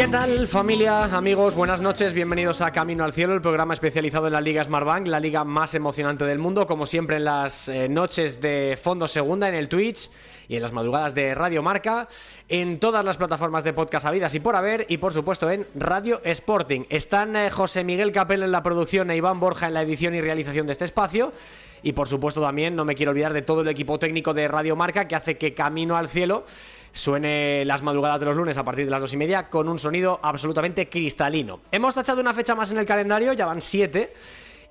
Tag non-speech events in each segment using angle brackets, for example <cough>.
¿Qué tal familia, amigos? Buenas noches, bienvenidos a Camino al Cielo, el programa especializado en la Liga Smartbank, la liga más emocionante del mundo, como siempre en las eh, noches de Fondo Segunda, en el Twitch y en las madrugadas de Radio Marca, en todas las plataformas de podcast habidas y por haber, y por supuesto en Radio Sporting. Están eh, José Miguel Capel en la producción e Iván Borja en la edición y realización de este espacio. Y por supuesto también no me quiero olvidar de todo el equipo técnico de Radio Marca que hace que Camino al Cielo suene las madrugadas de los lunes a partir de las dos y media con un sonido absolutamente cristalino. Hemos tachado una fecha más en el calendario, ya van siete.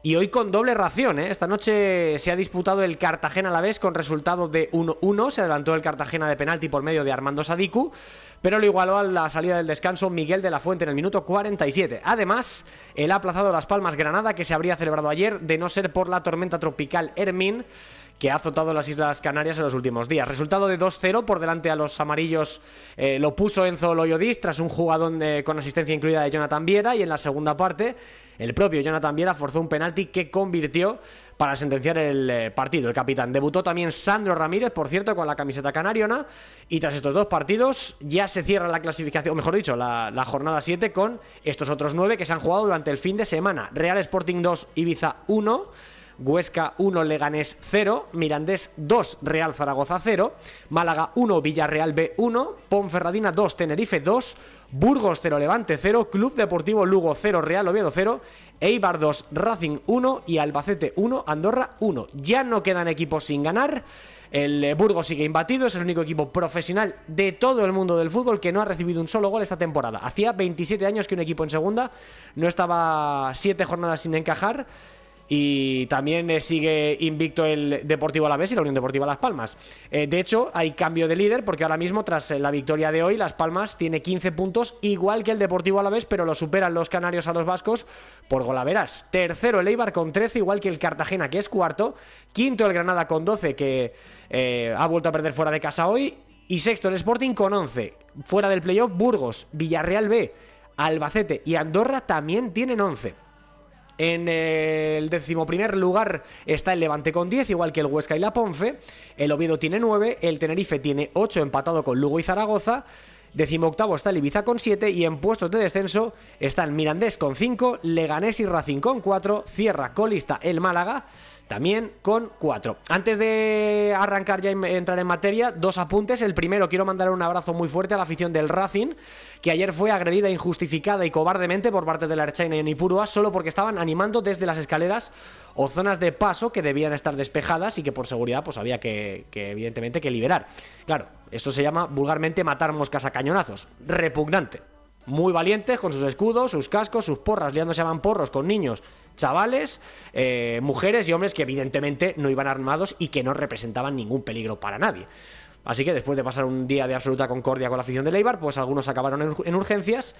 Y hoy con doble ración, ¿eh? Esta noche se ha disputado el Cartagena a la vez con resultado de 1-1. Se adelantó el Cartagena de penalti por medio de Armando Sadiku, pero lo igualó a la salida del descanso Miguel de la Fuente en el minuto 47. Además, el aplazado Las Palmas Granada, que se habría celebrado ayer, de no ser por la tormenta tropical Hermín que ha azotado las Islas Canarias en los últimos días. Resultado de 2-0 por delante a los amarillos eh, lo puso Enzo Loyodis tras un jugador de, con asistencia incluida de Jonathan Viera y en la segunda parte el propio Jonathan Viera forzó un penalti que convirtió para sentenciar el eh, partido. El capitán debutó también Sandro Ramírez, por cierto, con la camiseta canariona y tras estos dos partidos ya se cierra la clasificación, o mejor dicho, la, jornada 7 con estos otros 9 que se han jugado durante el fin de semana. Real Sporting 2, Ibiza 1. Huesca 1, Leganés 0, Mirandés 2, Real Zaragoza 0, Málaga 1, Villarreal B 1, Ponferradina 2, Tenerife 2, Burgos 0, Levante 0, Club Deportivo Lugo 0, Real Oviedo 0, Eibar 2, Racing 1 y Albacete 1, Andorra 1. Ya no quedan equipos sin ganar. El Burgos sigue imbatido, es el único equipo profesional de todo el mundo del fútbol que no ha recibido un solo gol esta temporada. Hacía 27 años que un equipo en segunda no estaba 7 jornadas sin encajar. Y también eh, sigue invicto el Deportivo Alavés y la Unión Deportiva Las Palmas. Eh, de hecho, hay cambio de líder porque ahora mismo, tras eh, la victoria de hoy, Las Palmas tiene 15 puntos, igual que el Deportivo Alavés, pero lo superan los canarios a los vascos por golaveras. Tercero el Eibar con 13, igual que el Cartagena, que es cuarto. Quinto el Granada con 12, que ha vuelto a perder fuera de casa hoy. Y sexto el Sporting con 11. Fuera del playoff, Burgos, Villarreal B, Albacete y Andorra también tienen 11. En el decimoprimer lugar está el Levante con 10, igual que el Huesca y la Ponfe. El Oviedo tiene 9, el Tenerife tiene 8, empatado con Lugo y Zaragoza. Decimoctavo está el Ibiza con 7 y en puestos de descenso están Mirandés con 5, Leganés y Racing con 4, cierra colista el Málaga también con 4. Antes de arrancar ya y entrar en materia, dos apuntes. El primero, quiero mandar un abrazo muy fuerte a la afición del Racing, que ayer fue agredida injustificada y cobardemente por parte de la Erchaina y Nipurua solo porque estaban animando desde las escaleras o zonas de paso que debían estar despejadas y que por seguridad pues había que, que evidentemente que liberar. Claro, esto se llama vulgarmente matar moscas a cañonazos. Repugnante muy valientes con sus escudos, sus cascos, sus porras, liándose a porros con niños, chavales, eh, mujeres y hombres que evidentemente no iban armados y que no representaban ningún peligro para nadie. Así que después de pasar un día de absoluta concordia con la afición de Leibar, pues algunos acabaron en, en urgencias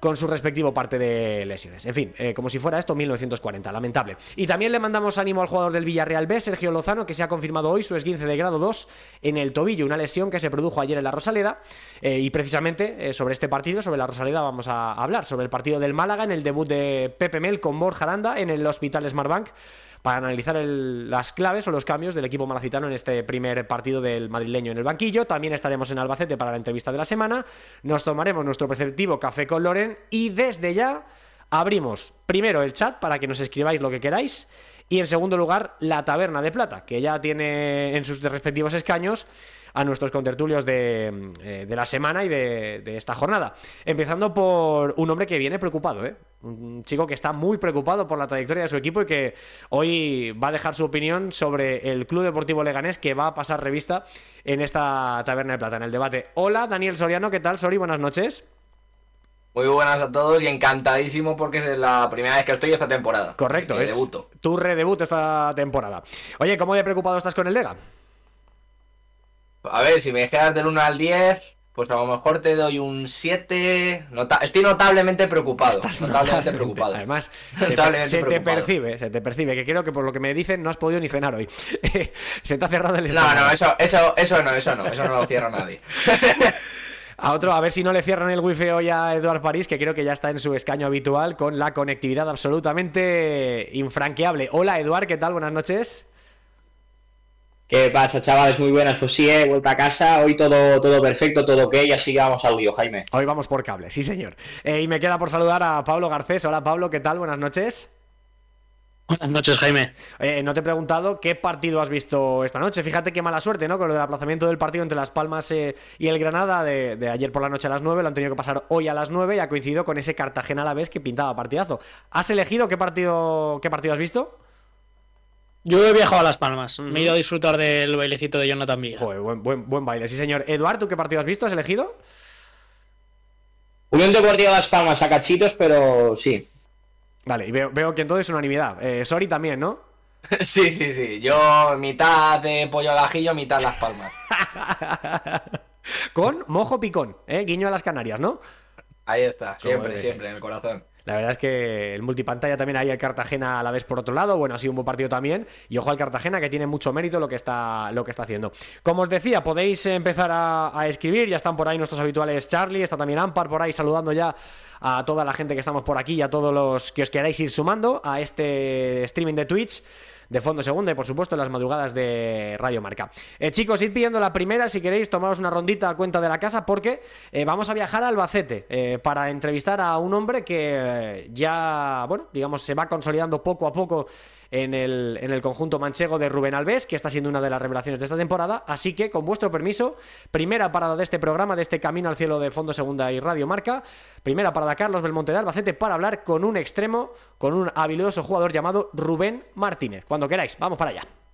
con su respectivo parte de lesiones. En fin, eh, como si fuera esto 1940, lamentable. Y también le mandamos ánimo al jugador del Villarreal B, Sergio Lozano, que se ha confirmado hoy su esguince de grado 2 en el tobillo, una lesión que se produjo ayer en la Rosaleda. Eh, y precisamente eh, sobre este partido, sobre la Rosaleda, vamos a hablar, sobre el partido del Málaga en el debut de Pepe Mel con Borja Aranda en el Hospital Smartbank para analizar el, las claves o los cambios del equipo malacitano en este primer partido del madrileño en el banquillo. También estaremos en Albacete para la entrevista de la semana. Nos tomaremos nuestro preceptivo café con Loren y desde ya abrimos primero el chat para que nos escribáis lo que queráis. Y en segundo lugar, la Taberna de Plata, que ya tiene en sus respectivos escaños a nuestros contertulios de, eh, de la semana y de, de, esta jornada. Empezando por un hombre que viene preocupado, ¿eh? Un chico que está muy preocupado por la trayectoria de su equipo y que hoy va a dejar su opinión sobre el Club Deportivo Leganés que va a pasar revista en esta Taberna de Plata, en el debate. Hola, Daniel Soriano, ¿qué tal, Sori? Buenas noches. Muy buenas a todos y encantadísimo porque es la primera vez que estoy esta temporada. Correcto, es debuto. tu redebut esta temporada. Oye, ¿cómo de preocupado estás con el Lega? A ver, si me dejas del 1 al 10, pues a lo mejor te doy un 7. Estoy notablemente preocupado. notablemente preocupado. Además, <laughs> se, te percibe, se te percibe, que creo que por lo que me dicen no has podido ni cenar hoy. <laughs> se te ha cerrado el estómago. No, no, eso, eso, eso no, eso no, eso no lo cierra nadie. <laughs> A otro, a ver si no le cierran el wifi hoy a Eduard París, que creo que ya está en su escaño habitual con la conectividad absolutamente infranqueable. Hola Eduard, ¿qué tal? Buenas noches. ¿Qué pasa, chavales? Muy buenas. Pues sí, he vuelto a casa. Hoy todo, todo perfecto, todo ok. Así que vamos al lío, Jaime. Hoy vamos por cable, sí, señor. Eh, y me queda por saludar a Pablo Garcés. Hola, Pablo, ¿qué tal? Buenas noches. Buenas noches, Jaime. Eh, no te he preguntado qué partido has visto esta noche. Fíjate qué mala suerte, ¿no? Con lo del aplazamiento del partido entre Las Palmas eh, y el Granada de, ayer por la noche a las 9. Lo han tenido que pasar hoy a las 9 y ha coincidido con ese Cartagena a la vez que pintaba partidazo. ¿Has elegido qué partido, qué partido has visto? Yo he viajado a Las Palmas. Me he ido a disfrutar del bailecito de Jonathan Villa. Joder, buen, buen, buen baile, sí, señor. Eduard, ¿tú qué partido has visto? ¿Has elegido? Unión Deportiva Las Palmas a cachitos, pero sí. Vale, y veo, veo que todo es unanimidad. Eh, Sori también, ¿no? <laughs> Sí, sí, sí. Yo mitad de pollo al ajillo, mitad las palmas. <laughs> Con mojo picón, ¿eh? Guiño a las Canarias, ¿no? Ahí está, siempre, siempre, en el corazón. La verdad es que el multipantalla también hay el Cartagena a la vez por otro lado. Bueno, ha sido un buen partido también. Y ojo al Cartagena que tiene mucho mérito lo que está, lo que está haciendo. Como os decía, podéis empezar a, a escribir. Ya están por ahí nuestros habituales Charlie, está también Ampar por ahí saludando ya a toda la gente que estamos por aquí y a todos los que os queráis ir sumando a este streaming de Twitch de Fondo Segunda y por supuesto las madrugadas de Radio Marca. Eh, chicos, id pidiendo la primera si queréis tomaros una rondita a cuenta de la casa porque eh, vamos a viajar a Albacete eh, para entrevistar a un hombre que ya, bueno, digamos, se va consolidando poco a poco en el, en el conjunto manchego de Rubén Alves, que está siendo una de las revelaciones de esta temporada. Así que, con vuestro permiso, primera parada de este programa, de este Camino al Cielo de Fondo Segunda y Radio Marca. Primera parada Carlos Belmonte de Albacete para hablar con un extremo, con un habilidoso jugador llamado Rubén Martínez. Cuando queráis, vamos para allá.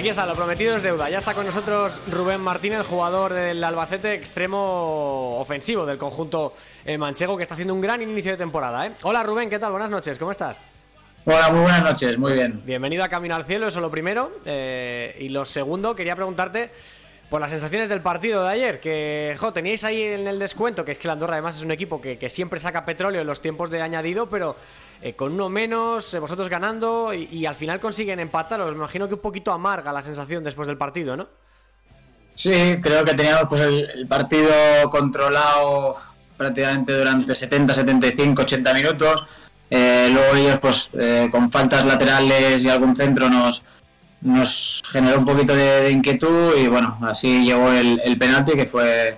Aquí está, lo prometido es deuda. Ya está con nosotros Rubén Martínez, jugador del Albacete, extremo ofensivo del conjunto eh, manchego, que está haciendo un gran inicio de temporada. ¿eh? Hola Rubén, ¿qué tal? Buenas noches, ¿cómo estás? Hola, muy buenas noches, muy bien. Bienvenido a Camino al Cielo, eso lo primero. Eh, y lo segundo, quería preguntarte por las sensaciones del partido de ayer, que teníais ahí en el descuento, que es que la Andorra además es un equipo que, siempre saca petróleo en los tiempos de añadido, pero eh, con uno menos, eh, vosotros ganando y, al final consiguen empatar. Os imagino que un poquito amarga la sensación después del partido, ¿no? Sí, creo que teníamos pues, el, partido controlado prácticamente durante 70, 75, 80 minutos. Eh, luego ellos, pues, con faltas laterales y algún centro nos nos generó un poquito de, inquietud y bueno, así llegó el, penalti que fue,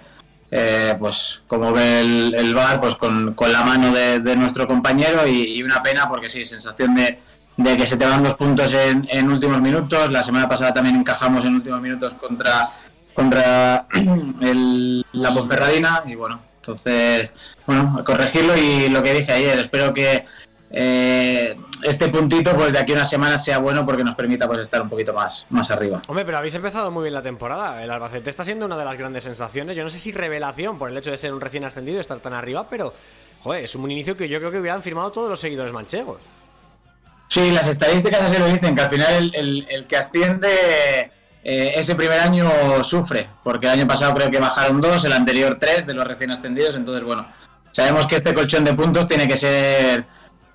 eh, pues como ve el, el VAR, pues con, la mano de, nuestro compañero y, una pena porque sí, sensación de, de que se te van dos puntos en, en, últimos minutos. La semana pasada también encajamos en últimos minutos contra, contra <clears throat> el, la Ponferradina y bueno, entonces, bueno, corregirlo y lo que dije ayer, espero que eh, este puntito pues de aquí a una semana sea bueno porque nos permita pues estar un poquito más, más arriba. Hombre, pero habéis empezado muy bien la temporada. El Albacete está siendo una de las grandes sensaciones. Yo no sé si revelación por el hecho de ser un recién ascendido y estar tan arriba, pero joder, es un inicio que yo creo que hubieran firmado todos los seguidores manchegos. Sí, las estadísticas así lo dicen, que al final el, que asciende eh, ese primer año sufre, porque el año pasado creo que bajaron dos, el anterior tres de los recién ascendidos, entonces bueno, sabemos que este colchón de puntos tiene que ser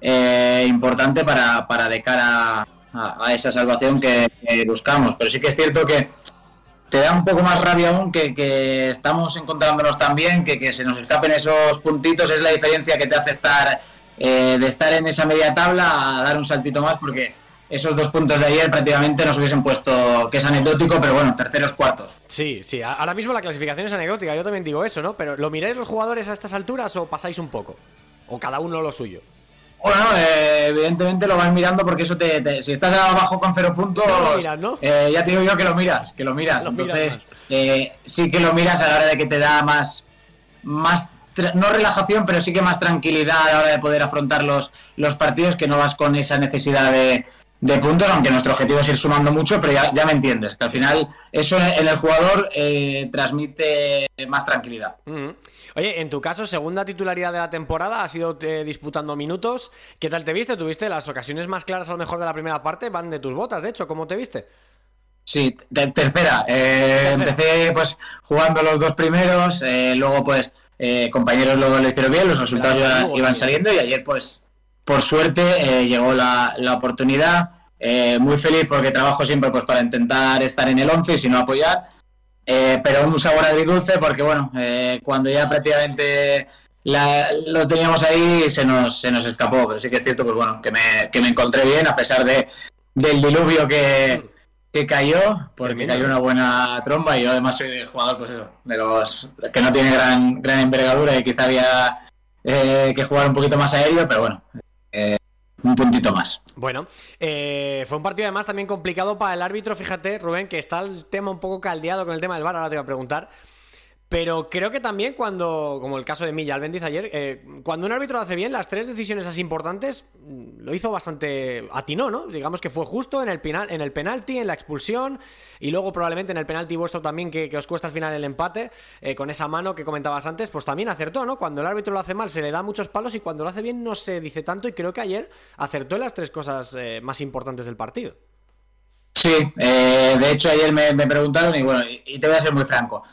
eh, importante para, para de cara a, esa salvación que, buscamos. Pero sí que es cierto que te da un poco más rabia aún que, estamos encontrándonos tan bien, que, se nos escapen esos puntitos, es la diferencia que te hace estar eh, de estar en esa media tabla a dar un saltito más, porque esos dos puntos de ayer prácticamente nos hubiesen puesto, que es anecdótico, pero bueno, terceros, cuartos. Sí, sí, ahora mismo la clasificación es anecdótica, yo también digo eso, ¿no? Pero ¿lo miráis los jugadores a estas alturas o pasáis un poco? ¿O cada uno lo suyo? Bueno, eh, evidentemente lo vas mirando porque eso te, si estás abajo con cero puntos, eh, ya te digo yo que lo miras, que lo miras. Entonces, eh, sí que lo miras a la hora de que te da más más, no relajación, pero sí que más tranquilidad a la hora de poder afrontar los, los partidos, que no vas con esa necesidad de, de puntos, aunque nuestro objetivo es ir sumando mucho, pero ya, ya me entiendes, que al final eso en el jugador eh, transmite más tranquilidad. Oye, en tu caso, segunda titularidad de la temporada, has ido eh, disputando minutos. ¿Qué tal te viste? ¿Tuviste las ocasiones más claras a lo mejor de la primera parte? Van de tus botas, de hecho, ¿cómo te viste? Sí, tercera. Eh, empecé pues jugando los dos primeros, luego pues compañeros luego lo hicieron bien, los resultados iban saliendo y ayer pues por suerte eh, llegó la, oportunidad. Eh, muy feliz porque trabajo siempre pues para intentar estar en el 11 y si no apoyar. Eh, pero un sabor agridulce porque, bueno, cuando ya prácticamente lo teníamos ahí se nos, se nos escapó. Pero sí que es cierto, pues bueno, que me, que me encontré bien a pesar de, del diluvio que, que cayó, porque cayó una buena tromba y yo además soy jugador, pues eso, de los que no tiene gran, gran envergadura y quizá había que jugar un poquito más aéreo, pero bueno, eh, un puntito más. Bueno, eh, fue un partido además también complicado para el árbitro, fíjate, Rubén, que está el tema un poco caldeado con el tema del VAR, ahora te voy a preguntar. Pero creo que también cuando, como el caso de Milla Albendiz ayer, eh, cuando un árbitro hace bien las tres decisiones así importantes, mm, lo hizo bastante atinó, ¿no? Digamos que fue justo en el, penal, en el penalti, en la expulsión, y luego probablemente en el penalti vuestro también, que, os cuesta al final el empate, eh, con esa mano que comentabas antes, pues también acertó, ¿no? Cuando el árbitro lo hace mal se le da muchos palos y cuando lo hace bien no se dice tanto, y creo que ayer acertó en las tres cosas eh, más importantes del partido. Sí, de hecho ayer me, preguntaron y bueno, y te voy a ser muy franco.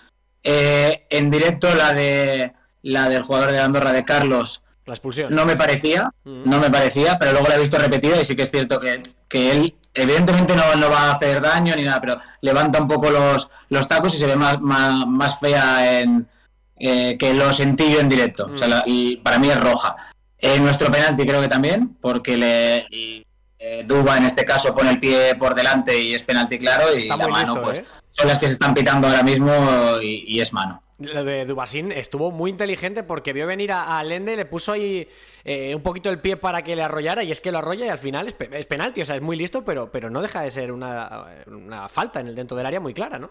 Eh, en directo la de la del jugador de Andorra de Carlos. La expulsión. No me parecía, mm. no me parecía, pero luego la he visto repetida y sí que es cierto que, él evidentemente no, no, va a hacer daño ni nada, pero levanta un poco los, los tacos y se ve más, más, fea en, eh, que lo sentí yo en directo. Mm. y para mí es roja. En nuestro penalti creo que también, porque le, eh, Duba en este caso pone el pie por delante y es penalti claro y la mano pues ¿eh? son las que se están pitando ahora mismo y, es mano. Lo de Dubasín estuvo muy inteligente porque vio venir a, Lende, le puso ahí eh, un poquito el pie para que le arrollara y es que lo arrolla y al final es, penalti, o sea, es muy listo, pero, pero no deja de ser una, falta en el dentro del área muy clara, ¿no?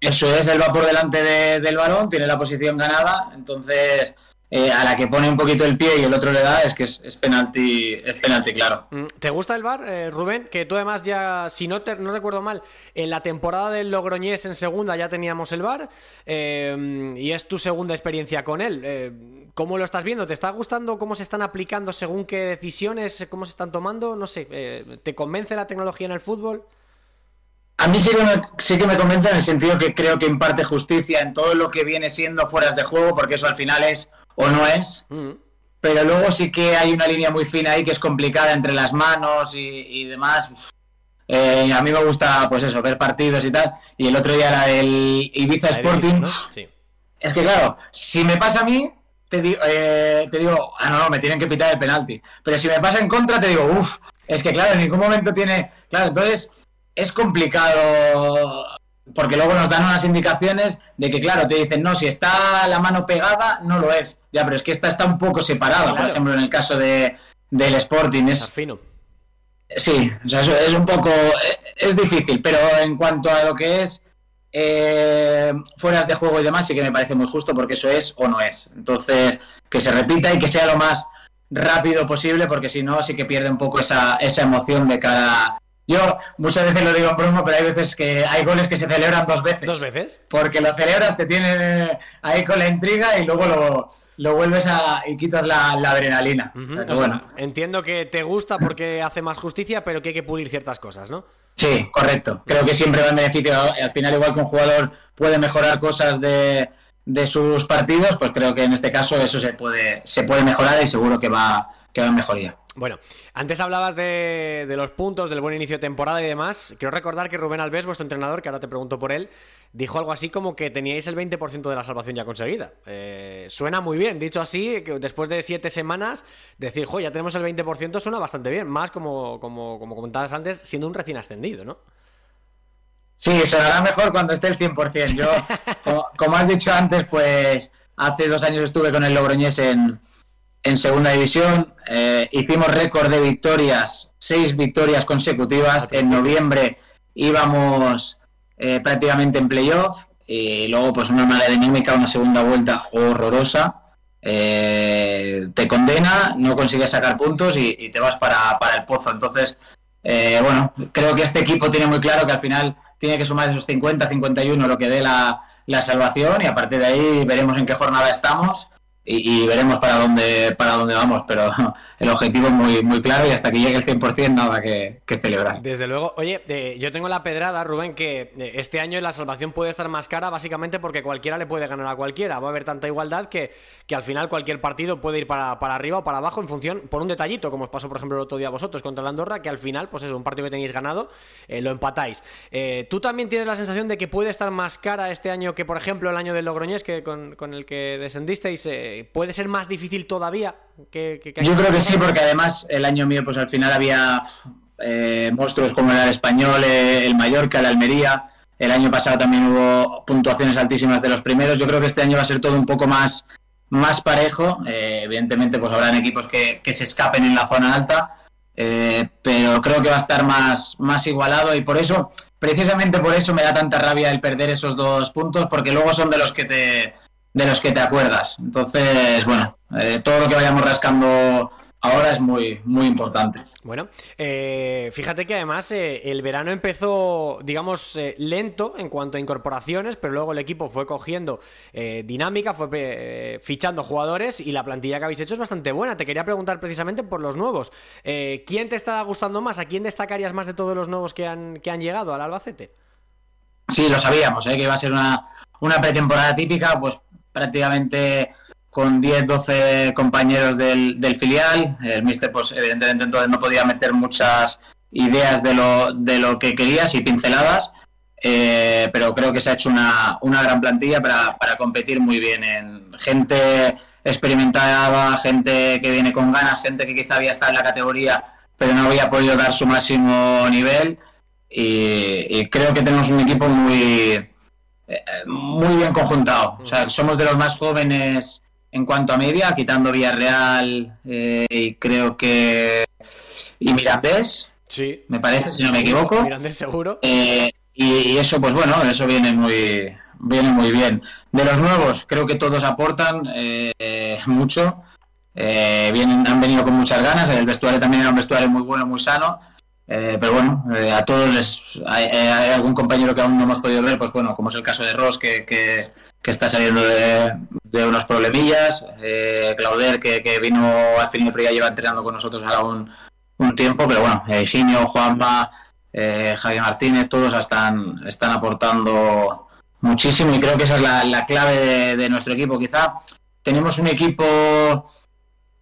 Eso es, él va por delante del balón, tiene la posición ganada, entonces eh, a la que pone un poquito el pie y el otro le da, es que es, penalti, es penalti, claro. Mm, ¿Te gusta el bar, eh, Rubén? Que tú además ya, si no, te, no recuerdo mal, en la temporada del Logroñés en segunda ya teníamos el bar eh, y es tu segunda experiencia con él. ¿Cómo lo estás viendo? ¿Te está gustando cómo se están aplicando según qué decisiones, cómo se están tomando? No sé, ¿te convence la tecnología en el fútbol? A mí sí que, me, sí que me convence en el sentido que creo que imparte justicia en todo lo que viene siendo fueras de juego, porque eso al final es o no es. Mm. Pero luego sí que hay una línea muy fina ahí que es complicada entre las manos y, demás. Eh, a mí me gusta, pues eso, ver partidos y tal. Y el otro día era el Ibiza Sporting. Es que claro, si me pasa a mí, te digo, eh, te digo, ah, no, no, me tienen que pitar el penalti. Pero si me pasa en contra, te digo, uff, es que claro, en ningún momento tiene. Claro, entonces es complicado porque luego nos dan unas indicaciones de que, claro, te dicen, no, si está la mano pegada, no lo es. Ya, pero es que esta está un poco separada, por ejemplo, en el caso de, del Sporting. Es fino. Sí, o sea, es, un poco. Es difícil, pero en cuanto a lo que es eh, fueras de juego y demás, sí que me parece muy justo porque eso es o no es. Entonces, que se repita y que sea lo más rápido posible, porque si no, sí que pierde un poco esa, esa emoción de cada, yo muchas veces lo digo en broma, pero hay veces que hay goles que se celebran dos veces. ¿Dos veces? Porque lo celebras, te tiene ahí con la intriga y luego lo, lo vuelves a y quitas la, adrenalina. bueno. entiendo que te gusta porque hace más justicia, pero que hay que pulir ciertas cosas, ¿no? Sí, correcto. Creo que siempre va en beneficio. Al final, igual que un jugador puede mejorar cosas de, de sus partidos, pues creo que en este caso eso se puede, se puede mejorar y seguro que va, que va en mejoría. Bueno, antes hablabas de, los puntos, del buen inicio de temporada y demás. Quiero recordar que Rubén Alves, vuestro entrenador, que ahora te pregunto por él, dijo algo así como que teníais el 20% de la salvación ya conseguida. Eh, suena muy bien, dicho así, que después de siete semanas, decir, jo, ya tenemos el 20% suena bastante bien. Más como, como, como comentabas antes, siendo un recién ascendido, ¿no? Sí, sonará mejor cuando esté el 100%. Yo, <laughs> como has dicho antes, pues hace dos años estuve con el Logroñés en en segunda división. Eh, hicimos récord de victorias, seis victorias consecutivas. En noviembre íbamos eh, prácticamente en playoff. y luego pues una mala dinámica, una segunda vuelta horrorosa, eh, te condena, no consigues sacar puntos y, y te vas para, para, el pozo. Entonces, eh, bueno, creo que este equipo tiene muy claro que al final tiene que sumar esos 50, 51, lo que dé la, la salvación y a partir de ahí veremos en qué jornada estamos y, veremos para dónde para dónde vamos, pero <laughs> el objetivo es muy, muy claro y hasta que llegue el 100% nada que, que celebrar. Desde luego, oye, eh, yo tengo la pedrada, Rubén, que eh, este año la salvación puede estar más cara básicamente porque cualquiera le puede ganar a cualquiera. Va a haber tanta igualdad que, que al final cualquier partido puede ir para, para, arriba o para abajo en función, por un detallito, como os pasó por ejemplo el otro día vosotros contra la Andorra, que al final, pues es un partido que tenéis ganado, eh, lo empatáis. Eh, ¿Tú también tienes la sensación de que puede estar más cara este año que, por ejemplo, el año del Logroñés, que con, con el que descendisteis? Eh, ¿Puede ser más difícil todavía? Que, que, que Yo creo que sí, porque además el año mío, pues al final había eh, monstruos como el español, el Mallorca, el Almería. El año pasado también hubo puntuaciones altísimas de los primeros. Yo creo que este año va a ser todo un poco más, más parejo. Eh, evidentemente, pues habrán equipos que, que, se escapen en la zona alta. Eh, pero creo que va a estar más, más igualado y por eso, precisamente por eso me da tanta rabia el perder esos dos puntos, porque luego son de los que te, de los que te acuerdas. Entonces, bueno, eh, todo lo que vayamos rascando ahora es muy, muy importante. Bueno, eh, fíjate que además eh, el verano empezó, digamos, eh, lento en cuanto a incorporaciones, pero luego el equipo fue cogiendo dinámica, fue fichando jugadores y la plantilla que habéis hecho es bastante buena. Te quería preguntar precisamente por los nuevos. ¿Quién te está gustando más? ¿A quién destacarías más de todos los nuevos que han, que han llegado al Albacete? Sí, lo sabíamos, ¿eh? que iba a ser una, una pretemporada típica, pues prácticamente con 10, 12 compañeros del, del, filial. El míster, pues evidentemente entonces no podía meter muchas ideas de lo, de lo que querías y pinceladas, eh, pero creo que se ha hecho una, una gran plantilla para, para, competir muy bien en gente experimentada, gente que viene con ganas, gente que quizá había estado en la categoría pero no había podido dar su máximo nivel y, creo que tenemos un equipo muy, muy bien conjuntado. O sea, somos de los más jóvenes en cuanto a media, quitando Villarreal eh, y creo que y Mirandés, sí. me parece, si no me equivoco. Mirandés seguro. Eh, y, eso, pues bueno, eso viene muy viene muy bien. De los nuevos, creo que todos aportan eh, mucho. vienen, han venido con muchas ganas. El vestuario también era un vestuario muy bueno, muy sano. Eh, pero bueno, eh, a todos les hay, hay, algún compañero que aún no hemos podido ver, pues bueno, como es el caso de Ross, que, que, está saliendo de, de, unos problemillas, eh, Clauder, que, que, vino al fin pero ya lleva entrenando con nosotros ahora un, tiempo, pero bueno, Higinio, Juanma, Javier Martínez, todos están, están aportando muchísimo y creo que esa es la, la clave de nuestro equipo. Quizá tenemos un equipo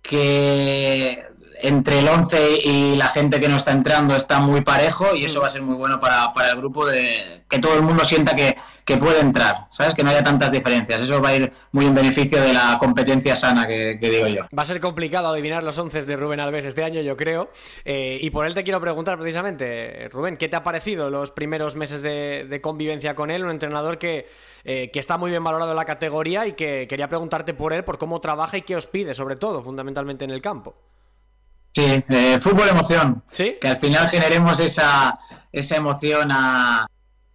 que entre el 11 y la gente que no está entrando está muy parejo y eso va a ser muy bueno para, para el grupo de que todo el mundo sienta que, que, puede entrar, ¿sabes? Que no haya tantas diferencias. Eso va a ir muy en beneficio de la competencia sana que, que digo yo. Va a ser complicado adivinar los 11 de Rubén Alves este año, yo creo. Eh, y por él te quiero preguntar precisamente, Rubén, ¿qué te ha parecido los primeros meses de, de convivencia con él? Un entrenador que, eh, que está muy bien valorado en la categoría y que quería preguntarte por él, por cómo trabaja y qué os pide, sobre todo, fundamentalmente en el campo. Sí, eh, fútbol emoción. ¿Sí? Que al final generemos esa, esa emoción a,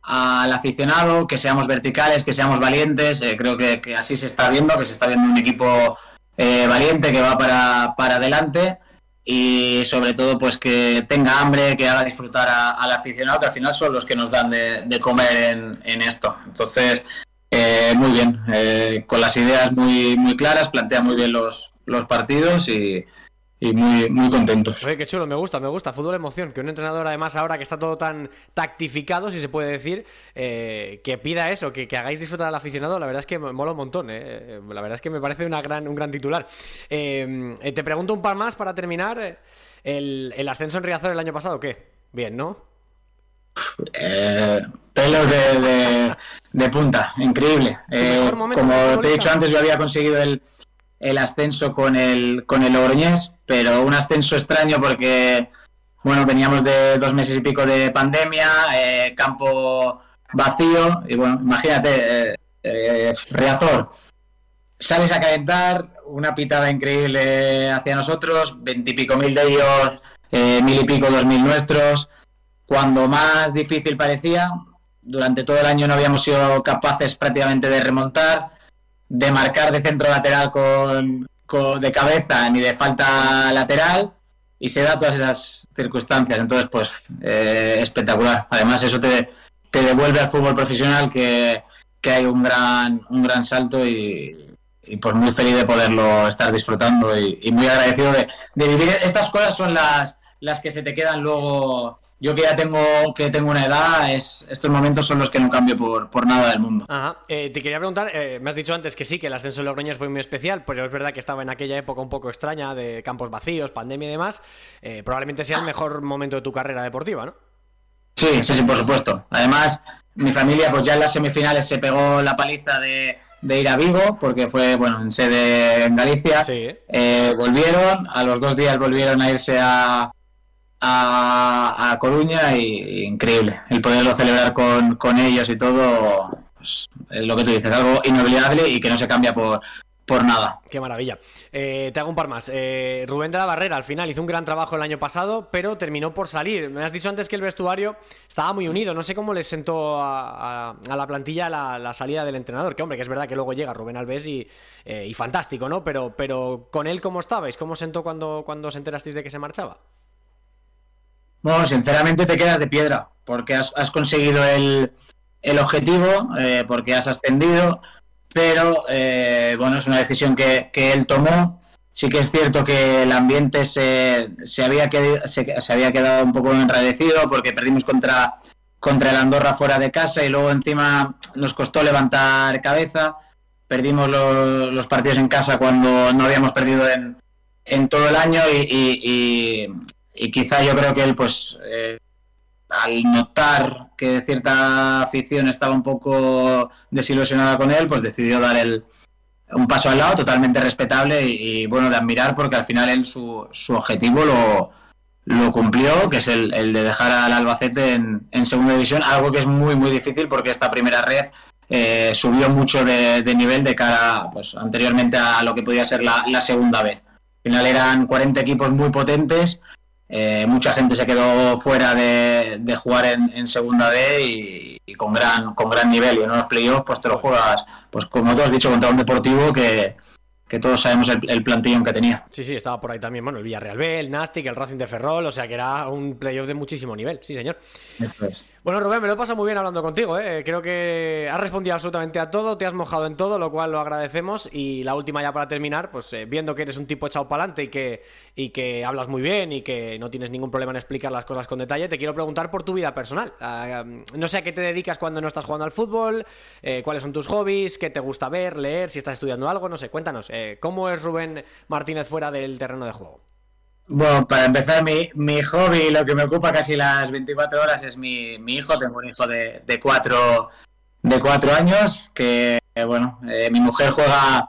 al aficionado, que seamos verticales, que seamos valientes. Eh, creo que, que, así se está viendo, que se está viendo un equipo eh, valiente que va para, para adelante y sobre todo pues que tenga hambre, que haga disfrutar a, al aficionado, que al final son los que nos dan de, de comer en, en, esto. Entonces, eh, muy bien, eh, con las ideas muy, muy claras, plantea muy bien los, los partidos y y muy, muy contentos. Oye, qué chulo, me gusta, me gusta. Fútbol emoción. Que un entrenador, además, ahora que está todo tan tactificado, si se puede decir, eh, que pida eso, que, que, hagáis disfrutar al aficionado, la verdad es que me mola un montón. Eh. La verdad es que me parece una gran, un gran titular. Eh, te pregunto un par más para terminar. El, el ascenso en Riazor el año pasado, ¿qué? Bien, ¿no? Eh, pelos de, de, de, punta, increíble. Eh, como te he dicho antes, yo había conseguido el, el ascenso con el, con el Logroñés, pero un ascenso extraño porque, bueno, veníamos de dos meses y pico de pandemia, eh, campo vacío, y bueno, imagínate, eh, eh, Reazor, sales a calentar, una pitada increíble hacia nosotros, veintipico mil de ellos, eh, mil y pico, dos mil nuestros, cuando más difícil parecía, durante todo el año no habíamos sido capaces prácticamente de remontar, de marcar de centro lateral con, con- de cabeza ni de falta lateral y se da todas esas circunstancias. Entonces, pues eh, espectacular. Además, eso te, te devuelve al fútbol profesional que, que hay un gran, un gran salto y, y, pues muy feliz de poderlo estar disfrutando y, muy agradecido de, de vivir. Estas cosas son las, las que se te quedan luego. Yo que ya tengo, que tengo una edad, es, estos momentos son los que no cambio por, por nada del mundo. Ajá. Eh, te quería preguntar, eh, me has dicho antes que sí, que el ascenso de Logroñés fue muy especial, pero es verdad que estaba en aquella época un poco extraña de campos vacíos, pandemia y demás. Eh, probablemente sea el mejor momento de tu carrera deportiva, ¿no? Sí, sí, sí, por supuesto. Además, mi familia, pues ya en las semifinales se pegó la paliza de, de ir a Vigo, porque fue, bueno, en sede en Galicia. Sí. Eh, volvieron, a los dos días volvieron a irse a, a, Coruña y, increíble. El poderlo celebrar con, con ellos y todo, pues, es lo que tú dices, algo inolvidable y que no se cambia por, por nada. Qué maravilla. Eh, te hago un par más. Eh, Rubén de la Barrera al final hizo un gran trabajo el año pasado, pero terminó por salir. Me has dicho antes que el vestuario estaba muy unido. No sé cómo les sentó a, la plantilla la, la salida del entrenador. Que hombre, que es verdad que luego llega Rubén Alves y, eh, y fantástico, ¿no? Pero, pero con él, ¿cómo estabais? ¿Cómo sentó cuando, cuando os enterasteis de que se marchaba? Bueno, sinceramente te quedas de piedra, porque has, has conseguido el, el objetivo, eh, porque has ascendido, pero eh, bueno, es una decisión que, que él tomó. Sí que es cierto que el ambiente se, se, había, qued- se, se había quedado un poco enradecido porque perdimos contra, contra el Andorra fuera de casa y luego encima nos costó levantar cabeza. Perdimos los partidos en casa cuando no habíamos perdido en, en todo el año y, y- y- y quizá yo creo que él, pues, eh, al notar que cierta afición estaba un poco desilusionada con él, pues decidió dar el, un paso al lado, totalmente respetable y, bueno de admirar, porque al final él su, su objetivo lo, lo cumplió, que es el, de dejar al Albacete en, en segunda división, algo que es muy, muy difícil porque esta primera red eh, subió mucho de, nivel de cara, pues, anteriormente a lo que podía ser la, segunda B. Al final eran 40 equipos muy potentes, eh, mucha gente se quedó fuera de, jugar en, en segunda y, y con gran con gran nivel. Y en unos playoffs pues te lo juegas pues como tú has dicho contra un deportivo que, que todos sabemos el, el plantillón que tenía Sí, sí, estaba por ahí también. Bueno, el Villarreal B, el Nastic, el Racing de Ferrol, o sea que era un playoff de muchísimo nivel. Sí, señor. Es. Bueno, Rubén, me lo he pasado muy bien hablando contigo, ¿eh? Creo que has respondido absolutamente a todo, te has mojado en todo, lo cual lo agradecemos. Y la última ya para terminar, pues eh, viendo que eres un tipo echado para adelante y que, y que hablas muy bien y que no tienes ningún problema en explicar las cosas con detalle, te quiero preguntar por tu vida personal. Ah, no sé a qué te dedicas cuando no estás jugando al fútbol, eh, cuáles son tus hobbies, qué te gusta ver, leer, si estás estudiando algo, no sé, cuéntanos. Eh, ¿Cómo es Rubén Martínez fuera del terreno de juego? Bueno, para empezar, mi, mi hobby, lo que me ocupa casi las 24 horas es mi, mi hijo. Tengo un hijo de, de, cuatro, de cuatro años que, eh, bueno, eh, mi mujer juega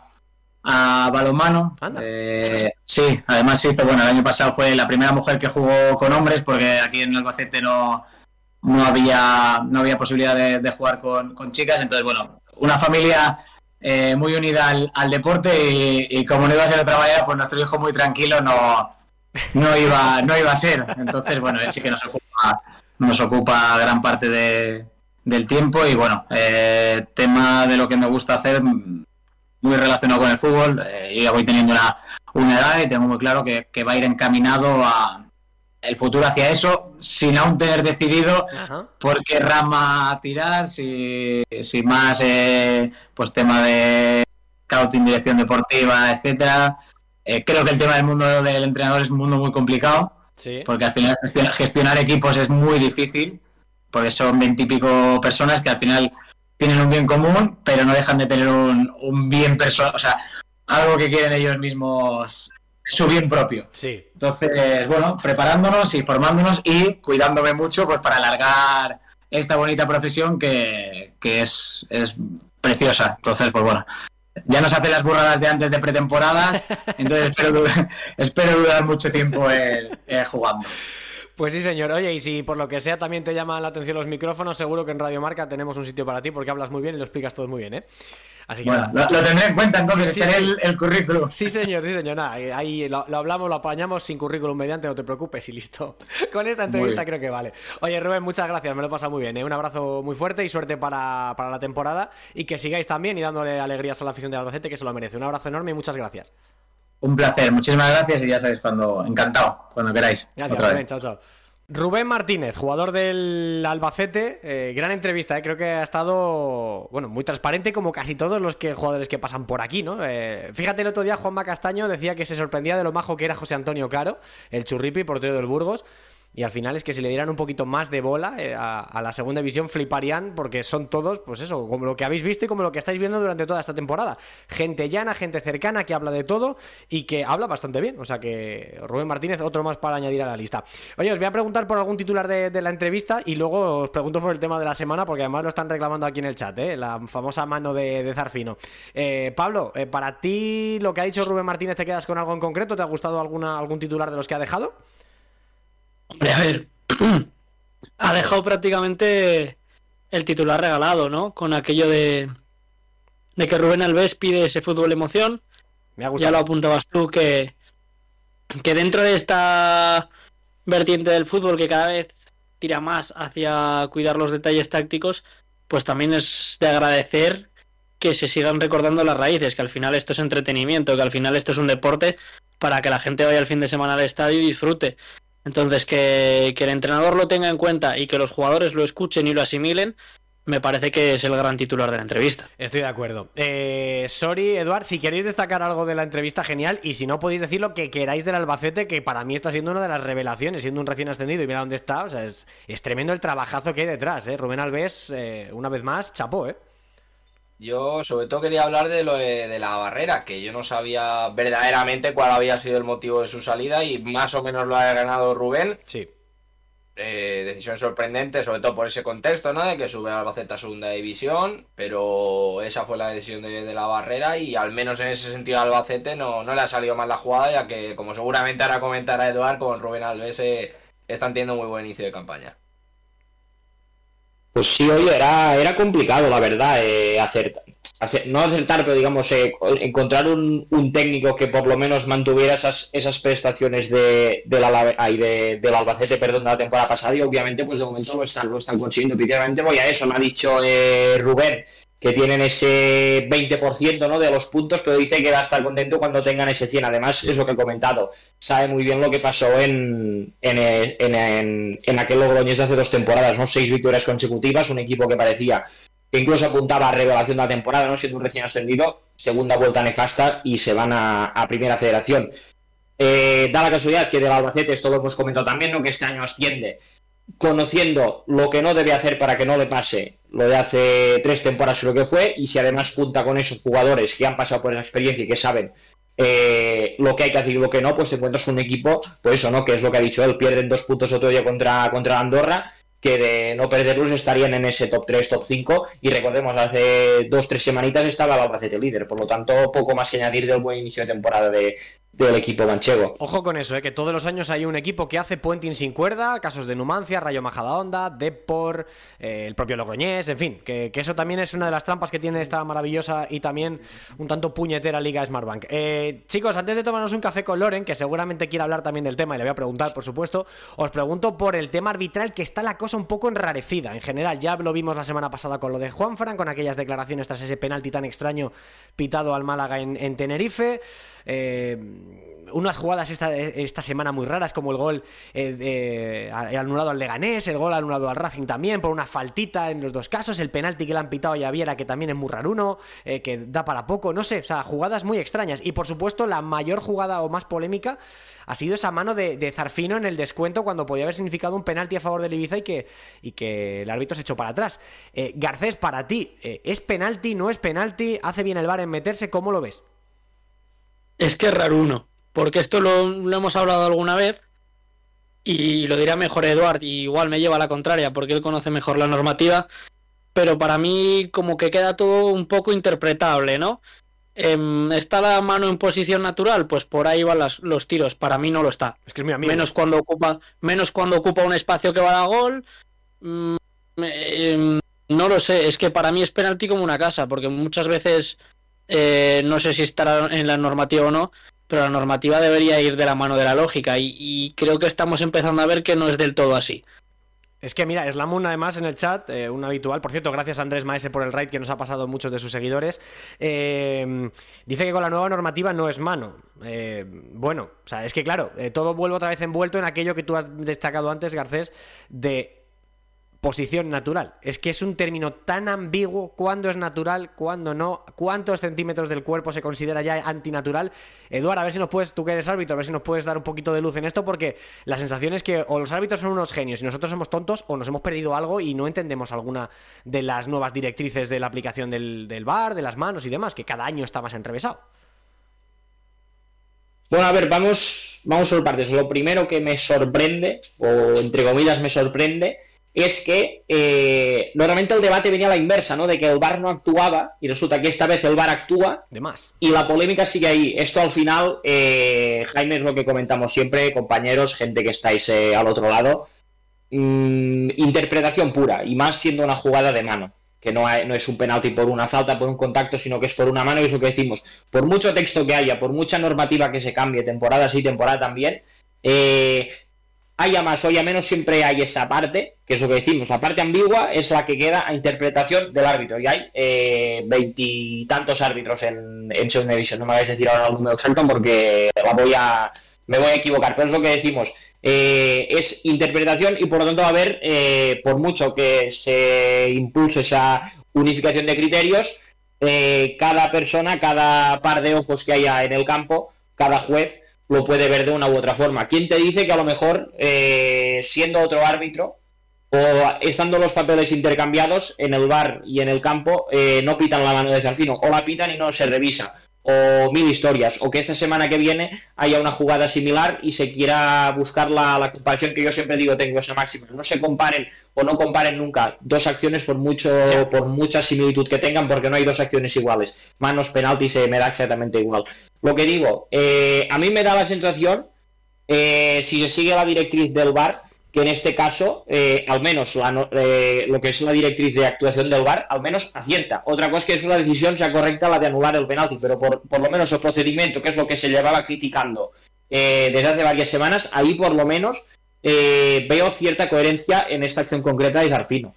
a balonmano. Eh, sí, además sí, pero bueno, el año pasado fue la primera mujer que jugó con hombres porque aquí en Albacete no, no, había, no había posibilidad de, de jugar con, con chicas. Entonces, bueno, una familia eh, muy unida al, al deporte y, como no iba a ser de otra manera, pues nuestro hijo muy tranquilo no, no, iba, no iba a ser. Entonces, bueno, él sí que nos ocupa, nos ocupa gran parte de, del tiempo y bueno, eh, tema de lo que me gusta hacer muy relacionado con el fútbol. Eh, yo voy teniendo una, una edad y tengo muy claro que va a ir encaminado a el futuro hacia eso, sin aún tener decidido Ajá. por qué rama tirar, si, si más eh, pues tema de scouting, dirección deportiva, etcétera. Eh, creo que el tema del mundo del entrenador es un mundo muy complicado, Sí. porque al final gestionar, gestionar equipos es muy difícil, porque son veintipico personas que al final tienen un bien común, pero no dejan de tener un, un bien personal, o sea, algo que quieren ellos mismos, su bien propio. Sí. Entonces, bueno, preparándonos y formándonos y cuidándome mucho pues para alargar esta bonita profesión que, que es, es preciosa. Entonces, pues bueno, ya nos hace las burradas de antes de pretemporadas, <laughs> entonces espero, espero durar mucho tiempo eh, eh, jugando. Pues sí, señor. Oye, y si por lo que sea también te llaman la atención los micrófonos, seguro que en Radio Marca tenemos un sitio para ti porque hablas muy bien y lo explicas todo muy bien, ¿eh? Así que bueno, lo, tendré en cuenta entonces, sí, sí, El, currículum. Sí, señor, sí, señor. Nada, ahí lo, hablamos, lo apañamos sin currículum mediante, no te preocupes y listo. <laughs> Con esta entrevista creo que vale. Oye, Rubén, muchas gracias, me lo he pasado muy bien. ¿eh? Un abrazo muy fuerte y suerte para, para la temporada y que sigáis también y dándole alegrías a la afición de Albacete que se lo merece. Un abrazo enorme y muchas gracias. Un placer, muchísimas gracias y ya sabéis cuando, encantado, cuando queráis. Gracias, Rubén, chao, chao. Rubén Martínez, jugador del Albacete, eh, gran entrevista, eh, creo que ha estado bueno, muy transparente como casi todos los que, jugadores que pasan por aquí, ¿no? Eh, fíjate, el otro día Juanma Castaño decía que se sorprendía de lo majo que era José Antonio Caro, el churripi, portero del Burgos. Y al final es que si le dieran un poquito más de bola eh, a, la segunda división fliparían porque son todos, pues eso, como lo que habéis visto y como lo que estáis viendo durante toda esta temporada. Gente llana, gente cercana que habla de todo y que habla bastante bien. O sea que Rubén Martínez, otro más para añadir a la lista. Oye, os voy a preguntar por algún titular de, la entrevista y luego os pregunto por el tema de la semana porque además lo están reclamando aquí en el chat, ¿eh? la famosa mano de, Zarfino. Eh, Pablo, para ti lo que ha dicho Rubén Martínez, ¿te quedas con algo en concreto? ¿Te ha gustado alguna, algún titular de los que ha dejado? Hombre, a ver, <clears throat> ha dejado prácticamente el titular regalado, ¿no? Con aquello de, de que Rubén Alves pide ese fútbol emoción. Me ha Ya lo apuntabas tú, que, que dentro de esta vertiente del fútbol que cada vez tira más hacia cuidar los detalles tácticos, pues también es de agradecer que se sigan recordando las raíces, que al final esto es entretenimiento, que al final esto es un deporte para que la gente vaya el fin de semana al estadio y disfrute. Entonces, que, el entrenador lo tenga en cuenta y que los jugadores lo escuchen y lo asimilen, me parece que es el gran titular de la entrevista. Estoy de acuerdo. Eh, sorry, Eduard, si queréis destacar algo de la entrevista, genial. Y si no, podéis decir lo que queráis del Albacete, que para mí está siendo una de las revelaciones, siendo un recién ascendido. Y mira dónde está. O sea, es, tremendo el trabajazo que hay detrás. ¿eh? Rubén Alves, eh, una vez más, chapó, ¿eh? Yo sobre todo quería hablar de lo de, la barrera, que yo no sabía verdaderamente cuál había sido el motivo de su salida y más o menos lo ha ganado Rubén. Sí. Eh, decisión sorprendente, sobre todo por ese contexto, ¿no? De que sube al Albacete a segunda división, pero esa fue la decisión de, la barrera y al menos en ese sentido al Albacete no, no le ha salido mal la jugada, ya que como seguramente ahora comentará Eduard, con Rubén Alves eh, están teniendo muy buen inicio de campaña. Pues sí, oye, era, era complicado, la verdad, eh, acertar, no acertar, pero digamos, eh, encontrar un, un, técnico que por lo menos mantuviera esas, esas prestaciones de, de la, de, del Albacete perdón, de la temporada pasada y obviamente pues de momento lo están, lo están consiguiendo. Principalmente voy a eso, me ha dicho eh, Rubén, que tienen ese 20% ¿no? de los puntos, pero dice que va a estar contento cuando tengan ese 100. Además, es lo que he comentado. Sabe muy bien lo que pasó en, en, en, en, aquel Logroñés de hace dos temporadas, ¿no? Seis victorias consecutivas, un equipo que parecía que incluso apuntaba a revelación de la temporada, ¿no? Siendo un recién ascendido, segunda vuelta nefasta y se van a, primera federación. Eh, da la casualidad que del Albacete, esto lo hemos comentado también, ¿no? Que este año asciende conociendo lo que no debe hacer para que no le pase lo de hace tres temporadas lo que fue, y si además junta con esos jugadores que han pasado por la experiencia y que saben eh, lo que hay que hacer y lo que no, pues te encuentras un equipo, pues eso, ¿no? Que es lo que ha dicho él, pierden dos puntos otro día contra, contra Andorra, que de no perderlos estarían en ese top 3, top 5, y recordemos, hace dos, tres semanitas estaba el Albacete líder, por lo tanto, poco más que añadir del buen inicio de temporada de, del equipo manchego. Ojo con eso, ¿eh? que todos los años hay un equipo que hace puenting sin cuerda, casos de Numancia, Rayo Majadahonda, Depor, eh, el propio Logroñés, en fin, que, eso también es una de las trampas que tiene esta maravillosa y también un tanto puñetera Liga Smartbank. Eh, chicos, antes de tomarnos un café con Loren, que seguramente quiere hablar también del tema y le voy a preguntar, por supuesto, os pregunto por el tema arbitral, que está la cosa un poco enrarecida en general. Ya lo vimos la semana pasada con lo de Juan Fran, con aquellas declaraciones tras ese penalti tan extraño pitado al Málaga en Tenerife. Eh, unas jugadas esta, esta, semana muy raras, como el gol eh, anulado al Leganés, el gol anulado al Racing también, por una faltita en los dos casos, el penalti que le han pitado a que también es muy raruno, eh, que da para poco, no sé, o sea, jugadas muy extrañas. Y por supuesto, la mayor jugada o más polémica ha sido esa mano de, Zarfino en el descuento cuando podía haber significado un penalti a favor del Ibiza y que, y que el árbitro se echó para atrás. Garcés, para ti, ¿es penalti? ¿No es penalti? ¿Hace bien el VAR en meterse? ¿Cómo lo ves? Es que es raro uno, porque esto lo, hemos hablado alguna vez y lo dirá mejor Eduard, y igual me lleva a la contraria porque él conoce mejor la normativa, pero para mí como que queda todo un poco interpretable, ¿no? em, ¿está la mano en posición natural? Pues por ahí van las- los tiros. Para mí no lo está. Es que es mi amigo. Menos cuando ocupa, menos cuando ocupa un espacio que va a gol. Mm, em, no lo sé, es que para mí es penalti como una casa, porque muchas veces eh, no sé si estará en la normativa o no, pero la normativa debería ir de la mano de la lógica y, creo que estamos empezando a ver que no es del todo así. Es que mira, Slamun además en el chat, eh, un habitual, por cierto, gracias a Andrés Maese por el raid que nos ha pasado muchos de sus seguidores, eh, dice que con la nueva normativa no es mano. Bueno, o sea, es que claro, todo vuelve otra vez envuelto en aquello que tú has destacado antes, Garcés, de posición natural. Es que es un término tan ambiguo, cuándo es natural, cuándo no, cuántos centímetros del cuerpo se considera ya antinatural. Eduardo, a ver si nos puedes, tú que eres árbitro, a ver si nos puedes dar un poquito de luz en esto, porque la sensación es que o los árbitros son unos genios y nosotros somos tontos, o nos hemos perdido algo y no entendemos alguna de las nuevas directrices de la aplicación del, del VAR, de las manos y demás, que cada año está más enrevesado. Bueno, a ver, vamos, vamos por partes. Lo primero que me sorprende, o entre comillas me sorprende, es que eh, normalmente el debate venía a la inversa, ¿no? De que el VAR no actuaba y resulta que esta vez el VAR actúa De más. y la polémica sigue ahí. Esto al final, eh, Jaime, es lo que comentamos siempre, compañeros, gente que estáis eh, al otro lado. Mm, interpretación pura, y más siendo una jugada de mano, que no, hay- no es un penalti por una falta, por un contacto, sino que es por una mano, y es lo que decimos. Por mucho texto que haya, por mucha normativa que se cambie, temporada sí, temporada también, eh, haya más o haya menos, siempre hay esa parte, que es lo que decimos, la parte ambigua es la que queda a interpretación del árbitro, y hay eh, veintitantos árbitros en, en Segunda no me vais a decir ahora el número exacto porque me voy a equivocar, pero es lo que decimos, eh, es interpretación y por lo tanto va a haber, eh, por mucho que se impulse esa unificación de criterios, eh, cada persona, cada par de ojos que haya en el campo, cada juez lo puede ver de una u otra forma. ¿Quién te dice que a lo mejor, eh, siendo otro árbitro, o estando los papeles intercambiados en el bar y en el campo, eh, no pitan la mano de Zarfino, o la pitan y no se revisa, o mil historias, o que esta semana que viene haya una jugada similar y se quiera buscar la, la comparación que yo siempre digo, tengo esa máxima, no se comparen o no comparen nunca dos acciones por mucho por mucha similitud que tengan, porque no hay dos acciones iguales, manos, penaltis, eh, me da exactamente igual. Lo que digo, eh, a mí me da la sensación, eh, si se sigue la directriz del VAR, que en este caso, eh, al menos la eh, lo que es la directriz de actuación del VAR, al menos acierta. Otra cosa es que es una decisión sea correcta la de anular el penalti, pero por, por lo menos el procedimiento, que es lo que se llevaba criticando eh, desde hace varias semanas, ahí por lo menos eh, veo cierta coherencia en esta acción concreta de Zarfino.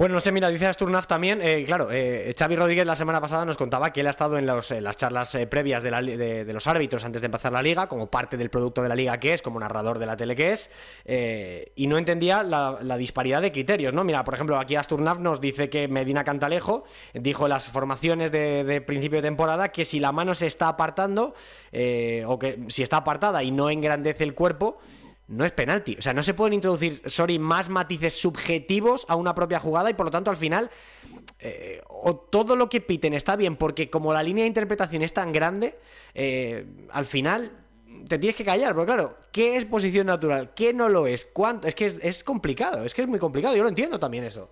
Bueno, no sé, mira, dice Asturnaf también, eh, claro, eh, Xavi Rodríguez la semana pasada nos contaba que él ha estado en, los, en las charlas eh, previas de, la de- los árbitros antes de empezar la liga, como parte del producto de la liga que es, como narrador de la tele que es, eh, y no entendía la, disparidad de criterios, ¿no? Mira, por ejemplo, aquí Asturnaf nos dice que Medina Cantalejo dijo en las formaciones de, de principio de temporada que si la mano se está apartando, eh, o que si está apartada y no engrandece el cuerpo, no es penalti. O sea, no se pueden introducir, sorry, más matices subjetivos a una propia jugada y por lo tanto al final eh, o todo lo que piten está bien porque como la línea de interpretación es tan grande, eh, al final te tienes que callar, porque claro, ¿qué es posición natural? ¿Qué no lo es? ¿Cuánto? Es que es, es complicado, es que es muy complicado, yo lo entiendo también eso.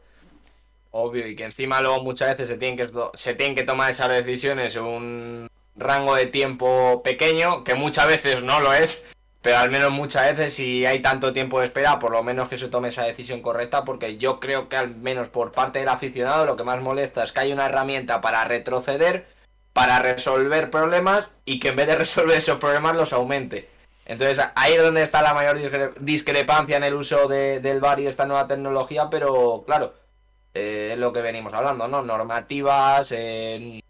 Obvio, y que encima luego muchas veces se tienen que, se tienen que tomar esas decisiones en un rango de tiempo pequeño, que muchas veces no lo es, pero al menos muchas veces si hay tanto tiempo de espera, por lo menos que se tome esa decisión correcta, porque yo creo que al menos por parte del aficionado lo que más molesta es que hay una herramienta para retroceder, para resolver problemas y que en vez de resolver esos problemas los aumente. Entonces ahí es donde está la mayor discre- discrepancia en el uso de- del VAR y esta nueva tecnología, pero claro, eh, es lo que venimos hablando, ¿no? Normativas, eh,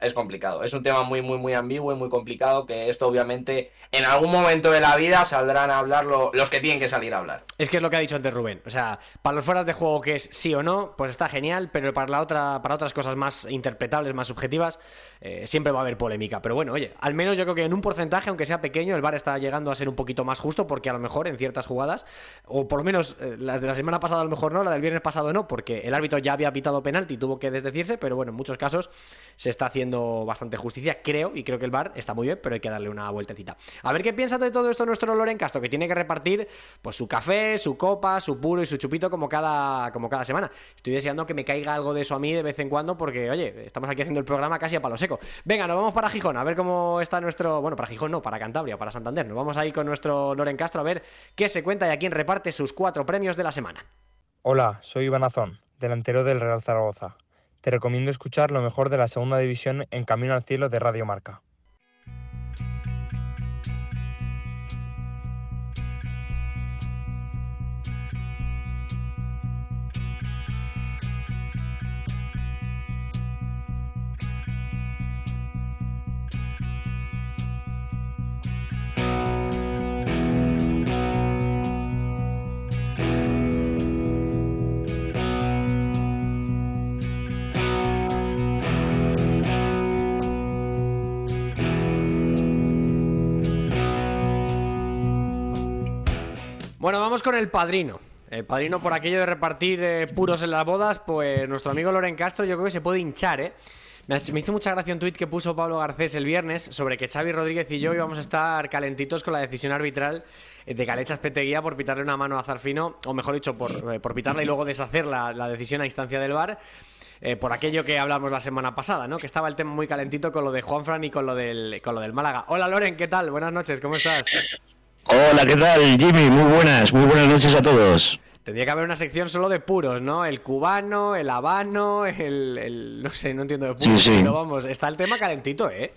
es complicado. Es un tema muy, muy, muy ambiguo y muy complicado que esto obviamente en algún momento de la vida saldrán a hablar lo- los que tienen que salir a hablar. Es que es lo que ha dicho antes Rubén. O sea, para los fueras de juego que es sí o no, pues está genial, pero para la otra, para otras cosas más interpretables, más subjetivas, eh, siempre va a haber polémica. Pero bueno, oye, al menos yo creo que en un porcentaje, aunque sea pequeño, el VAR está llegando a ser un poquito más justo, porque a lo mejor en ciertas jugadas, o por lo menos eh, las de la semana pasada a lo mejor no, la del viernes pasado no, porque el árbitro ya había pitado penalti y tuvo que desdecirse, pero bueno, en muchos casos se está haciendo bastante justicia, creo, y creo que el bar está muy bien, pero hay que darle una vueltecita. A ver qué piensa de todo esto nuestro Loren Castro, que tiene que repartir pues su café, su copa, su puro y su chupito como cada, como cada semana. Estoy deseando que me caiga algo de eso a mí de vez en cuando, porque, oye, estamos aquí haciendo el programa casi a palo seco. Venga, nos vamos para Gijón, a ver cómo está nuestro. Bueno, para Gijón no, para Cantabria, para Santander. Nos vamos ahí con nuestro Loren Castro a ver qué se cuenta y a quién reparte sus cuatro premios de la semana. Hola, soy Iván Azón, delantero del Real Zaragoza. Te recomiendo escuchar lo mejor de la segunda división en Camino al Cielo de Radio Marca. Bueno, vamos con el padrino. El padrino, por aquello de repartir eh, puros en las bodas, pues nuestro amigo Loren Castro, yo creo que se puede hinchar, ¿eh? Me, hizo mucha gracia un tuit que puso Pablo Garcés el viernes sobre que Xavi Rodríguez y yo íbamos a estar calentitos con la decisión arbitral de Calechas Peteguía por pitarle una mano a Zarfino, o mejor dicho, por, eh, por pitarla y luego deshacer la, la decisión a instancia del VAR. eh, por aquello que hablamos la semana pasada, ¿no? Que estaba el tema muy calentito con lo de Juanfran y con lo del, con lo del Málaga. Hola Loren, ¿qué tal? Buenas noches, ¿cómo estás? Hola, ¿qué tal, Jimmy? Muy buenas, muy buenas noches a todos. Tendría que haber una sección solo de puros, ¿no? El cubano, el habano, el, el- no sé, no entiendo de puros, Sí, sí. pero vamos, está el tema calentito, ¿eh?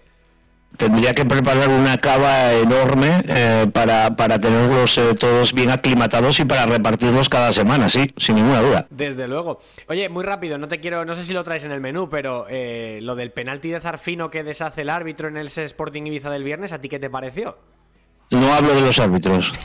Tendría que preparar una cava enorme eh, para, para tenerlos eh, todos bien aclimatados y para repartirlos cada semana, sí, sin ninguna duda. Desde luego. Oye, muy rápido, no te quiero, no sé si lo traes en el menú, pero eh, lo del penalti de Zarfino que deshace el árbitro en el Sporting Ibiza del viernes, ¿a ti qué te pareció? No hablo de los árbitros. <laughs>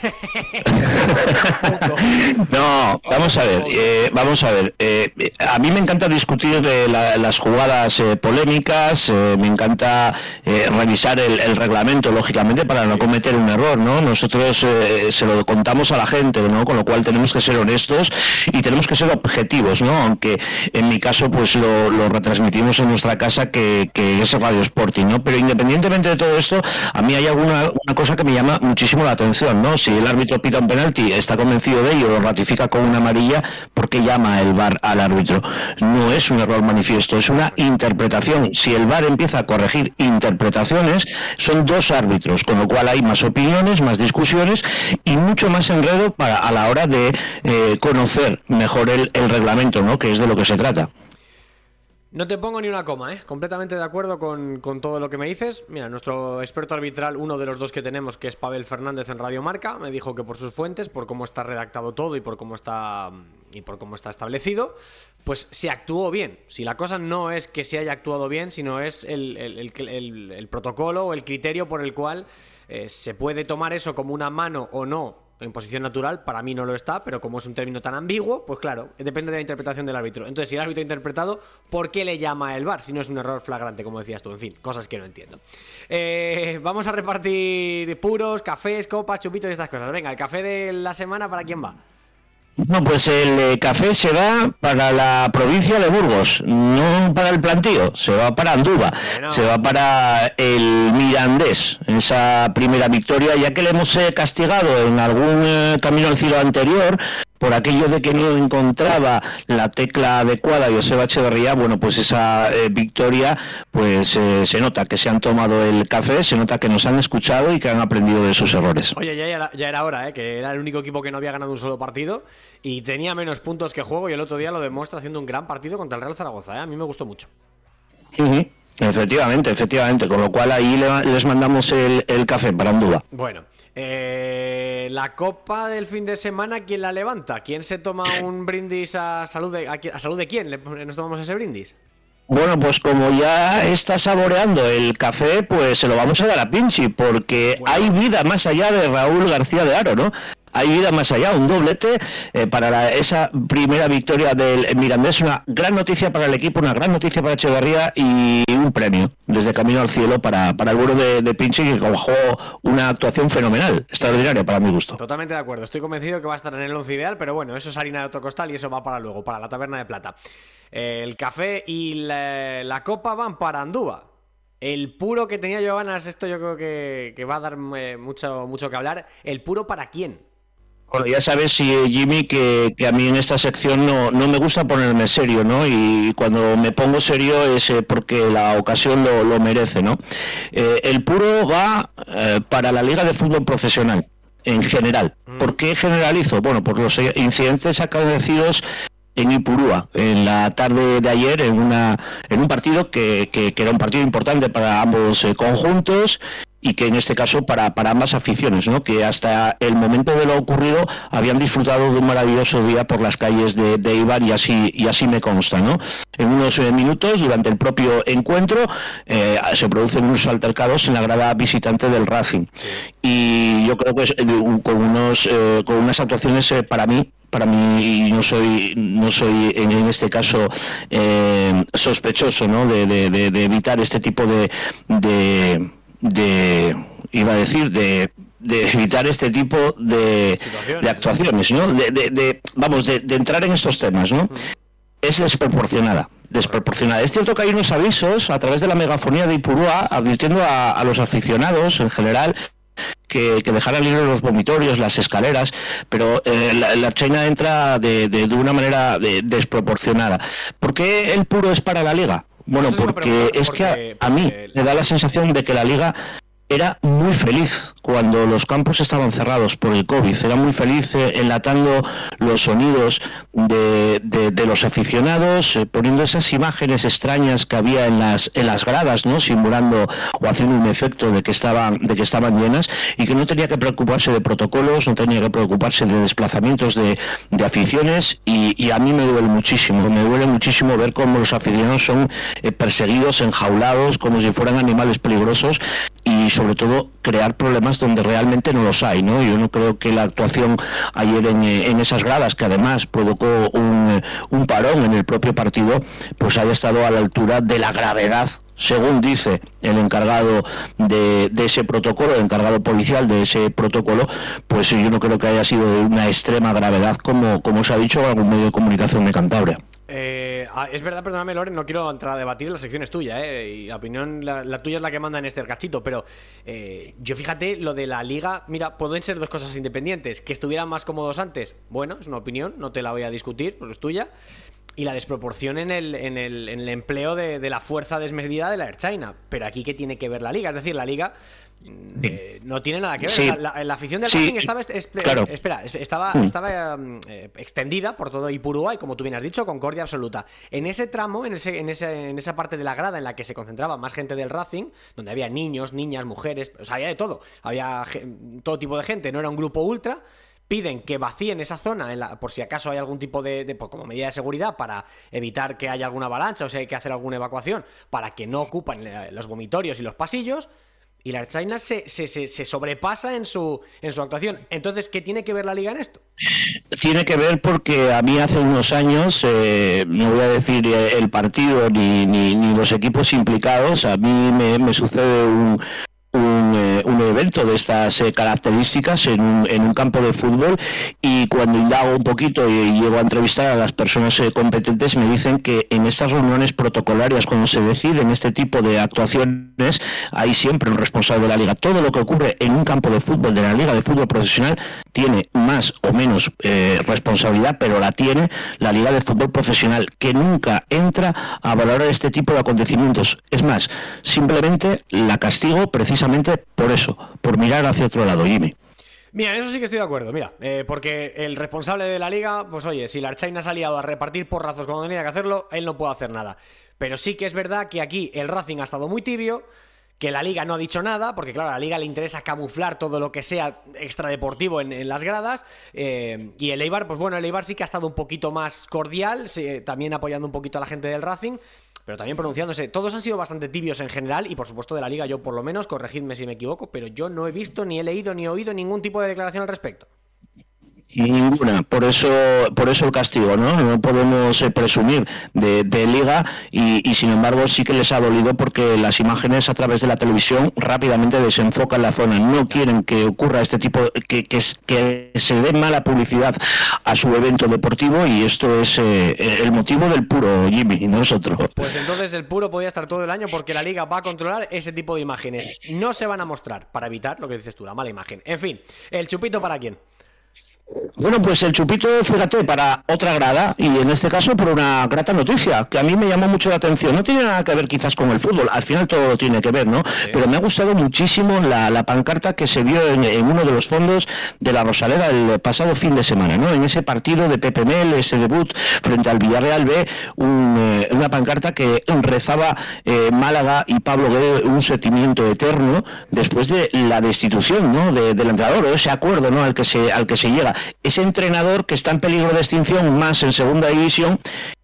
No, vamos a ver, eh, vamos a ver. eh, a mí me encanta discutir de la- las jugadas eh, polémicas, me encanta revisar el, el reglamento, lógicamente, para no cometer un error, ¿no? Nosotros eh, se lo contamos a la gente, ¿no? Con lo cual tenemos que ser honestos y tenemos que ser objetivos, ¿no? Aunque en mi caso, pues lo, lo retransmitimos en nuestra casa, que, que es Radio Sporting, ¿no? Pero independientemente de todo esto, a mí hay alguna una cosa que me llama muchísimo la atención, ¿no? Si el árbitro pita un penalti, está convencido de ello, lo ratifica con una amarilla, ¿por qué llama el VAR al árbitro? No es un error manifiesto, es una interpretación. Si el VAR empieza a corregir interpretaciones, son dos árbitros, con lo cual hay más opiniones, más discusiones y mucho más enredo para a la hora de eh, conocer mejor el, el reglamento, ¿no? Que es de lo que se trata. No te pongo ni una coma, ¿eh? Completamente de acuerdo con, con todo lo que me dices. Mira, nuestro experto arbitral, uno de los dos que tenemos, que es Pavel Fernández en Radio Marca, me dijo que por sus fuentes, por cómo está redactado todo y por cómo está y por cómo está establecido, pues se actuó bien. Si la cosa no es que se haya actuado bien, sino es el, el- protocolo o el criterio por el cual eh, se puede tomar eso como una mano o no en posición natural, para mí no lo está, pero como es un término tan ambiguo, pues claro, depende de la interpretación del árbitro. Entonces, si el árbitro ha interpretado, ¿por qué le llama el VAR? Si no es un error flagrante, como decías tú. En fin, cosas que no entiendo. Eh, vamos a repartir puros, cafés, copas, chupitos y estas cosas. Venga, el café de la semana, ¿para quién va? No, pues el eh, café se va para la provincia de Burgos, no para el plantío, se va para Andúba, Bueno. se va para el Mirandés, esa primera victoria, ya que le hemos eh, castigado en algún eh, camino al cielo anterior por aquello de que no encontraba la tecla adecuada Joseba Echeverría, bueno, pues esa eh, victoria, pues eh, se nota que se han tomado el café, se nota que nos han escuchado y que han aprendido de sus errores. Oye, ya era, ya era hora, ¿eh? que era el único equipo que no había ganado un solo partido y tenía menos puntos que juego y el otro día lo demuestra haciendo un gran partido contra el Real Zaragoza. ¿eh? A mí me gustó mucho. Ujú, Efectivamente, efectivamente, con lo cual ahí le- les mandamos el, el café para Andúa. Bueno, eh, la copa del fin de semana, ¿quién la levanta? ¿Quién se toma un brindis a salud de, a, salud de quién? ¿Le- ¿Nos tomamos ese brindis? Bueno, pues como ya está saboreando el café, pues se lo vamos a dar a Pinchi, porque Bueno. hay vida más allá de Raúl García de Aro, ¿no? Hay vida más allá, un doblete eh, para esa primera victoria del Mirandés, una gran noticia para el equipo, una gran noticia para Echeverría y un premio desde Camino al Cielo para, para el bueno de, de Pinchi, que cojó una actuación fenomenal, extraordinaria para mi gusto. Totalmente de acuerdo. Estoy convencido que va a estar en el once ideal, pero bueno, eso es harina de otro costal y eso va para luego, para la taberna de plata. Eh, el café y la, copa van para Andúa. El puro que tenía yo ganas, esto yo creo que, que va a dar eh, mucho, mucho que hablar. ¿El puro para quién? Bueno, ya sabes, Jimmy, que, que, a mí en esta sección no, no, me gusta ponerme serio, ¿no? Y cuando me pongo serio es eh, porque la ocasión lo, lo merece, ¿no? Eh, el puro va eh, para la Liga de Fútbol Profesional, en general. Mm. ¿Por qué generalizo? Bueno, por los incidentes acaecidos en Ipurúa en la tarde de ayer en una en un partido que, que, que era un partido importante para ambos eh, conjuntos y que en este caso para, para ambas aficiones, ¿no? que hasta el momento de lo ocurrido habían disfrutado de un maravilloso día por las calles de, de Ibar y así, y así me consta. ¿no? En unos eh, minutos, durante el propio encuentro, eh, se producen unos altercados en la grada visitante del Racing. Y yo creo que es, eh, con, unos, eh, con unas actuaciones para mí para mí no soy no soy en, este caso sospechoso ¿no? de, de, de, de, evitar este tipo de, de, de iba a decir de de evitar este tipo de, de actuaciones, ¿no? De, de, de vamos, de, de, entrar en estos temas, ¿no? Es desproporcionada, desproporcionada. Es cierto que hay unos avisos a través de la megafonía de Ipurúa advirtiendo a, a los aficionados en general que, que dejaran libres los vomitorios, las escaleras, pero eh, la, la, China entra de, de, de una manera desproporcionada. ¿Por qué el puro es para la liga? Bueno, porque es que a, a mí me da la sensación de que la liga era muy feliz cuando los campos estaban cerrados por el COVID. Era muy feliz eh, enlatando los sonidos de, de, los aficionados, eh, poniendo esas imágenes extrañas que había en las, en las gradas, ¿no? simulando o haciendo un efecto de que, estaban, de que estaban llenas y que no tenía que preocuparse de protocolos, no tenía que preocuparse de desplazamientos de, de aficiones y, y, a mí me duele muchísimo, me duele muchísimo ver cómo los aficionados son eh, perseguidos, enjaulados, como si fueran animales peligrosos y sobre todo crear problemas donde realmente no los hay, ¿no? Yo no creo que la actuación ayer en, en esas gradas, que además provocó un, un, parón en el propio partido, pues haya estado a la altura de la gravedad según dice el encargado de, de, ese protocolo, el encargado policial de ese protocolo, pues yo no creo que haya sido de una extrema gravedad como, como se ha dicho en algún medio de comunicación de Cantabria. Eh, es verdad, perdóname, Loren, no quiero entrar a debatir, la sección es tuya, ¿eh? La opinión, la, tuya es la que manda en este cachito, pero eh, yo fíjate, lo de la liga, mira, pueden ser dos cosas independientes. Que estuvieran más cómodos antes, bueno, es una opinión, no te la voy a discutir, pero es tuya. Y la desproporción en el empleo de, de, la fuerza desmedida de la Air China. Pero aquí, ¿qué tiene que ver la liga? Es decir, la liga eh, no tiene nada que ver. Sí. La, la, la, afición del sí. Racing estaba, es, claro. espera, estaba, mm. estaba eh, extendida por todo Ipurúa y como tú bien has dicho, concordia absoluta. En ese tramo, en, ese, en, ese, en esa parte de la grada en la que se concentraba más gente del Racing, donde había niños, niñas, mujeres, o sea, había de todo. Había todo tipo de gente, no era un grupo ultra piden que vacíen esa zona la, por si acaso hay algún tipo de, de pues, como medida de seguridad para evitar que haya alguna avalancha o si hay que hacer alguna evacuación para que no ocupan eh, los vomitorios y los pasillos y la China se, se, se, se, sobrepasa en su, en su actuación. Entonces, ¿qué tiene que ver la liga en esto? Tiene que ver porque a mí hace unos años, eh, no voy a decir eh, el partido ni, ni, ni, los equipos implicados, a mí me, me sucede un, un, evento de estas eh, características en un, en un, campo de fútbol y cuando indago un poquito y, y llego a entrevistar a las personas eh, competentes me dicen que en estas reuniones protocolarias cuando se deciden este tipo de actuaciones hay siempre un responsable de la liga. Todo lo que ocurre en un campo de fútbol de la liga de fútbol profesional tiene más o menos eh, responsabilidad, pero la tiene la liga de fútbol profesional que nunca entra a valorar este tipo de acontecimientos. Es más, simplemente la castigo precisamente por por mirar hacia otro lado, Jimmy. Mira, en eso sí que estoy de acuerdo, mira, eh, porque el responsable de la liga, pues oye, si la Archaina se ha liado a repartir porrazos cuando tenía que hacerlo, él no puede hacer nada. Pero sí que es verdad que aquí el Racing ha estado muy tibio, que la liga no ha dicho nada, porque claro, a la liga le interesa camuflar todo lo que sea extradeportivo en, en las gradas, eh, y el Eibar, pues bueno, el Eibar sí que ha estado un poquito más cordial, sí, también apoyando un poquito a la gente del Racing, pero también pronunciándose. Todos han sido bastante tibios en general y por supuesto de la liga yo por lo menos, corregidme si me equivoco, pero yo no he visto ni he leído ni he oído ningún tipo de declaración al respecto. Y ninguna, por eso, por eso el castigo, ¿no? No podemos eh, presumir de, liga y, sin embargo sí que les ha dolido porque las imágenes a través de la televisión rápidamente desenfocan la zona. No quieren que ocurra este tipo, que, que, se dé mala publicidad a su evento deportivo y esto es eh, el motivo del puro, Jimmy, nosotros. Pues entonces el puro podía estar todo el año porque la liga va a controlar ese tipo de imágenes. No se van a mostrar para evitar lo que dices tú, la mala imagen. En fin, el chupito para quién. Bueno, pues el chupito, fíjate, para otra grada y en este caso por una grata noticia que a mí me llamó mucho la atención. No tiene nada que ver quizás con el fútbol, al final todo tiene que ver, ¿no? Pero me ha gustado muchísimo la, pancarta que se vio en, uno de los fondos de la Rosaleda el pasado fin de semana, ¿no? En ese partido de Pepe Mel, ese debut frente al Villarreal B, eh, una pancarta que rezaba eh, Málaga y Pablo Guedes un sentimiento eterno después de la destitución, ¿no? del entrenador, ese acuerdo, ¿no? Al que se, al que se llega ese entrenador que está en peligro de extinción más en segunda división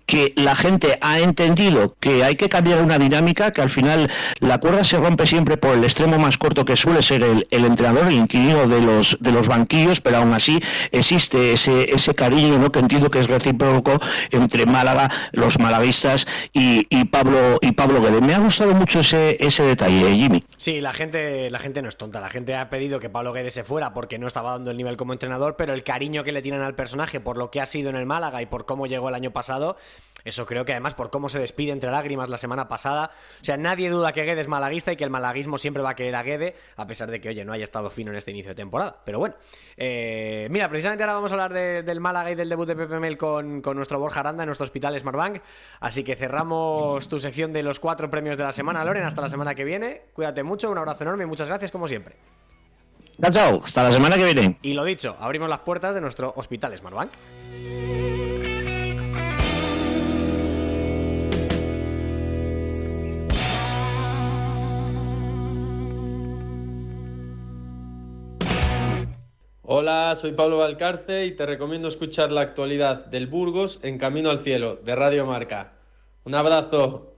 que la gente ha entendido que hay que cambiar una dinámica, que al final la cuerda se rompe siempre por el extremo más corto que suele ser el, entrenador, el inquilino de los, de los banquillos, pero aún así existe ese, ese cariño ¿no? que entiendo que es recíproco entre Málaga, los malaguistas y, Pablo y Pablo Guedes. Me ha gustado mucho ese, ese detalle, ¿eh, Jimmy. Sí, la gente, la gente no es tonta, la gente ha pedido que Pablo Guedes se fuera porque no estaba dando el nivel como entrenador, pero el cariño que le tienen al personaje por lo que ha sido en el Málaga y por cómo llegó el año pasado, eso creo que además por cómo se despide entre lágrimas la semana pasada. O sea, nadie duda que Guede es malaguista y que el malaguismo siempre va a querer a Guede, a pesar de que, oye, no haya estado fino en este inicio de temporada. Pero bueno, eh, mira, precisamente ahora vamos a hablar del Málaga y del debut de Pepe Mel con, nuestro Borja Aranda en nuestro hospital Smartbank. Así que cerramos tu sección de los cuatro premios de la semana, Loren. Hasta la semana que viene. Cuídate mucho, un abrazo enorme y muchas gracias como siempre. Chao, chao. Hasta la semana que viene. Y lo dicho, abrimos las puertas de nuestro hospital Smartbank. Hola, soy Pablo Valcarce y te recomiendo escuchar la actualidad del Burgos en Camino al Cielo, de Radio Marca. Un abrazo.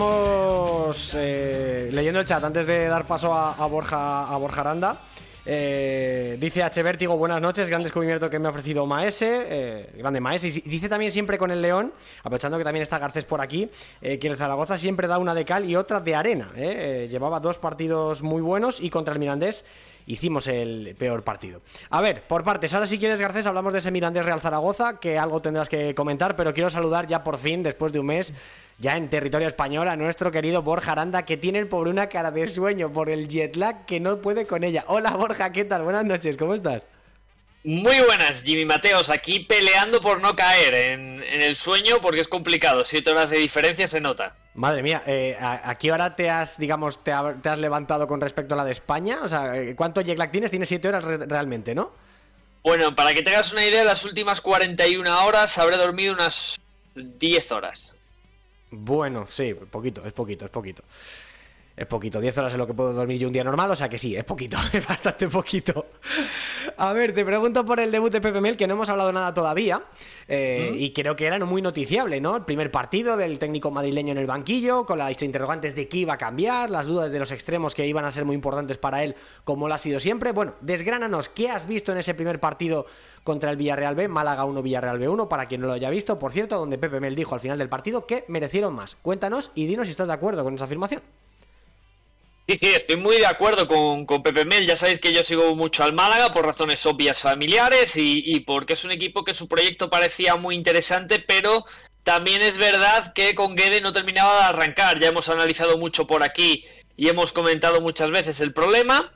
Seguimos eh, leyendo el chat antes de dar paso a, Borja, a Borja Aranda. Eh, dice H. Vértigo, buenas noches, gran descubrimiento que me ha ofrecido Maese, eh, grande Maese. Y dice también siempre con el León, aprovechando que también está Garcés por aquí, que el Zaragoza siempre da una de cal y otra de arena. llevaba dos partidos muy buenos y contra el Mirandés hicimos el peor partido. A ver, por partes, ahora si quieres Garcés hablamos de ese Mirandés Real Zaragoza, que algo tendrás que comentar, pero quiero saludar ya por fin, después de un mes, ya en territorio español, a nuestro querido Borja Aranda, que tiene por una cara de sueño por el jet lag que no puede con ella. Hola Borja, ¿qué tal? Buenas noches, ¿cómo estás? Muy buenas, Jimmy Mateos, aquí peleando por no caer en, el sueño porque es complicado, siete horas de diferencia se nota. Madre mía, eh, ¿a, qué hora te has, digamos, te, has levantado con respecto a la de España? O sea, eh, ¿cuánto jet lag tienes? Tienes siete horas realmente, ¿no? Bueno, para que tengas una idea, las últimas 41 horas habré dormido unas 10 horas. Bueno, sí, poquito, es poquito, es poquito. Es poquito, 10 horas es lo que puedo dormir yo un día normal, o sea que sí, es poquito, <laughs> es bastante poquito. A ver, te pregunto por el debut de Pepe Mel, que no hemos hablado nada todavía, eh, y creo que era muy noticiable, ¿no? El primer partido del técnico madrileño en el banquillo, con las interrogantes de qué iba a cambiar, las dudas de los extremos que iban a ser muy importantes para él, como lo ha sido siempre. Bueno, desgránanos, ¿qué has visto en ese primer partido contra el Villarreal B, Málaga 1, Villarreal B 1, para quien no lo haya visto, por cierto, donde Pepe Mel dijo al final del partido que merecieron más. Cuéntanos y dinos si estás de acuerdo con esa afirmación. Sí, <laughs> sí, estoy muy de acuerdo con, Pepe Mel. Ya sabéis que yo sigo mucho al Málaga por razones obvias familiares y, porque es un equipo que su proyecto parecía muy interesante, pero también es verdad que con Guede no terminaba de arrancar. Ya hemos analizado mucho por aquí y hemos comentado muchas veces el problema.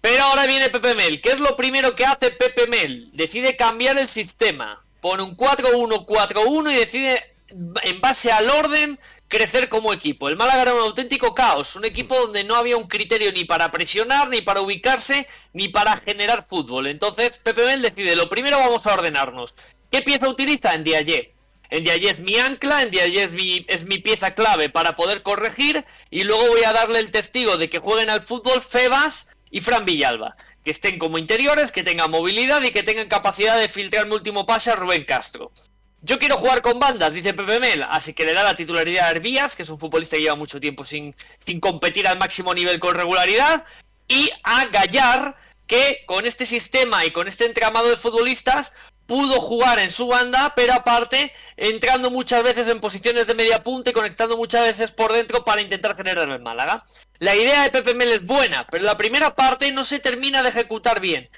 Pero ahora viene Pepe Mel. ¿Qué es lo primero que hace Pepe Mel? Decide cambiar el sistema. Pone un 4-1-4-1 y decide, en base al orden, crecer como equipo. El Málaga era un auténtico caos, un equipo donde no había un criterio ni para presionar, ni para ubicarse, ni para generar fútbol. Entonces Pepe Mel decide, lo primero vamos a ordenarnos. ¿Qué pieza utiliza? En Diaye. En Diaye es mi ancla, en Diaye es mi, es mi pieza clave para poder corregir y luego voy a darle el testigo de que jueguen al fútbol Febas y Fran Villalba. Que estén como interiores, que tengan movilidad y que tengan capacidad de filtrar mi último pase a Rubén Castro. Yo quiero jugar con bandas, dice Pepe Mel, así que le da la titularidad a Herbías, que es un futbolista que lleva mucho tiempo sin, competir al máximo nivel con regularidad, y a Gallar, que con este sistema y con este entramado de futbolistas pudo jugar en su banda, pero aparte entrando muchas veces en posiciones de media punta y conectando muchas veces por dentro para intentar generar el Málaga. La idea de Pepe Mel es buena, pero la primera parte no se termina de ejecutar bien.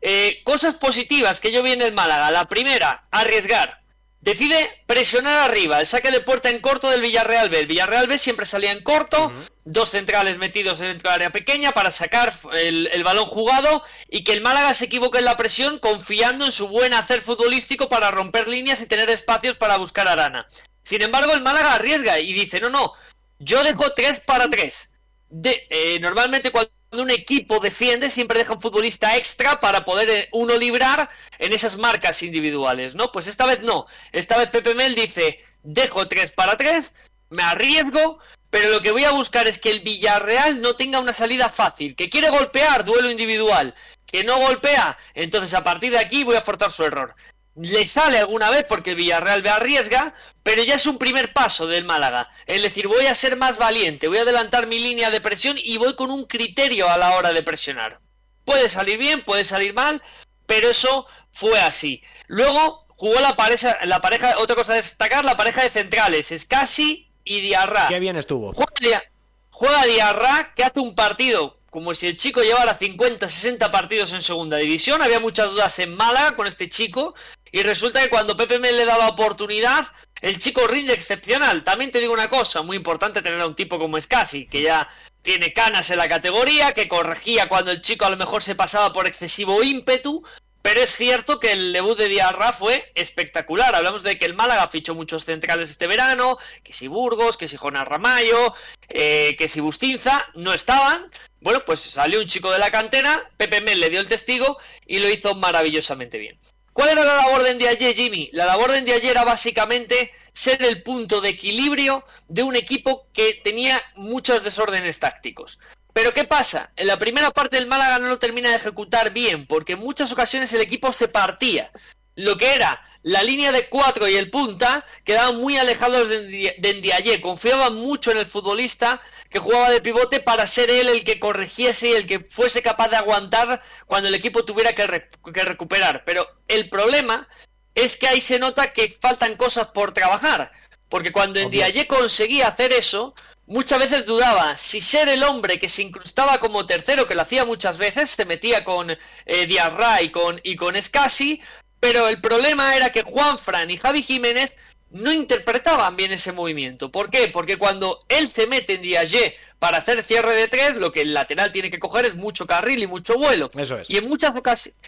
Eh, cosas positivas que yo vi en el Málaga. La primera, arriesgar. Decide presionar arriba, el saque de puerta en corto del Villarreal B. El Villarreal B siempre salía en corto, dos centrales metidos dentro del área pequeña para sacar el, el, balón jugado y que el Málaga se equivoque en la presión confiando en su buen hacer futbolístico para romper líneas y tener espacios para buscar a Arana. Sin embargo, el Málaga arriesga y dice, no, no, yo dejo tres para tres. De, eh, normalmente cuando un equipo defiende siempre deja un futbolista extra para poder eh, uno librar en esas marcas individuales, ¿no? Pues esta vez no. Esta vez Pepe Mel dice, dejo 3 para 3, me arriesgo, pero lo que voy a buscar es que el Villarreal no tenga una salida fácil, que quiere golpear, duelo individual, que no golpea, entonces a partir de aquí voy a forzar su error le sale alguna vez porque el Villarreal me arriesga, pero ya es un primer paso del Málaga. Es decir, voy a ser más valiente, voy a adelantar mi línea de presión y voy con un criterio a la hora de presionar. Puede salir bien, puede salir mal, pero eso fue así. Luego jugó la pareja, la pareja otra cosa a destacar, la pareja de centrales, Escasi y Diarra. Qué bien estuvo. Juega, juega Diarra, que hace un partido como si el chico llevara 50, 60 partidos en segunda división. Había muchas dudas en Málaga con este chico. Y resulta que cuando Pepe Mel le da la oportunidad, el chico rinde excepcional. También te digo una cosa, muy importante tener a un tipo como Scassi, que ya tiene canas en la categoría, que corregía cuando el chico a lo mejor se pasaba por excesivo ímpetu. Pero es cierto que el debut de Diarra fue espectacular. Hablamos de que el Málaga fichó muchos centrales este verano, que si Burgos, que si Jonas Ramayo, eh, que si Bustinza, no estaban. Bueno, pues salió un chico de la cantera, Pepe Mel le dio el testigo y lo hizo maravillosamente bien. ¿Cuál era la labor de Ndiaye, Jimmy? La labor de Ndiaye era básicamente ser el punto de equilibrio de un equipo que tenía muchos desórdenes tácticos. Pero ¿qué pasa? En la primera parte del Málaga no lo termina de ejecutar bien, porque en muchas ocasiones el equipo se partía lo que era la línea de cuatro y el punta quedaban muy alejados de, Ndiaye. Confiaban mucho en el futbolista que jugaba de pivote para ser él el que corrigiese y el que fuese capaz de aguantar cuando el equipo tuviera que, recuperar. Pero el problema es que ahí se nota que faltan cosas por trabajar. Porque cuando Ndiaye conseguía hacer eso, muchas veces dudaba si ser el hombre que se incrustaba como tercero, que lo hacía muchas veces, se metía con eh, Diarra y con, y con Scassi, pero el problema era que Juan Fran y Javi Jiménez no interpretaban bien ese movimiento. ¿Por qué? Porque cuando él se mete en Diagé para hacer cierre de tres, lo que el lateral tiene que coger es mucho carril y mucho vuelo. Eso es. Y en muchas,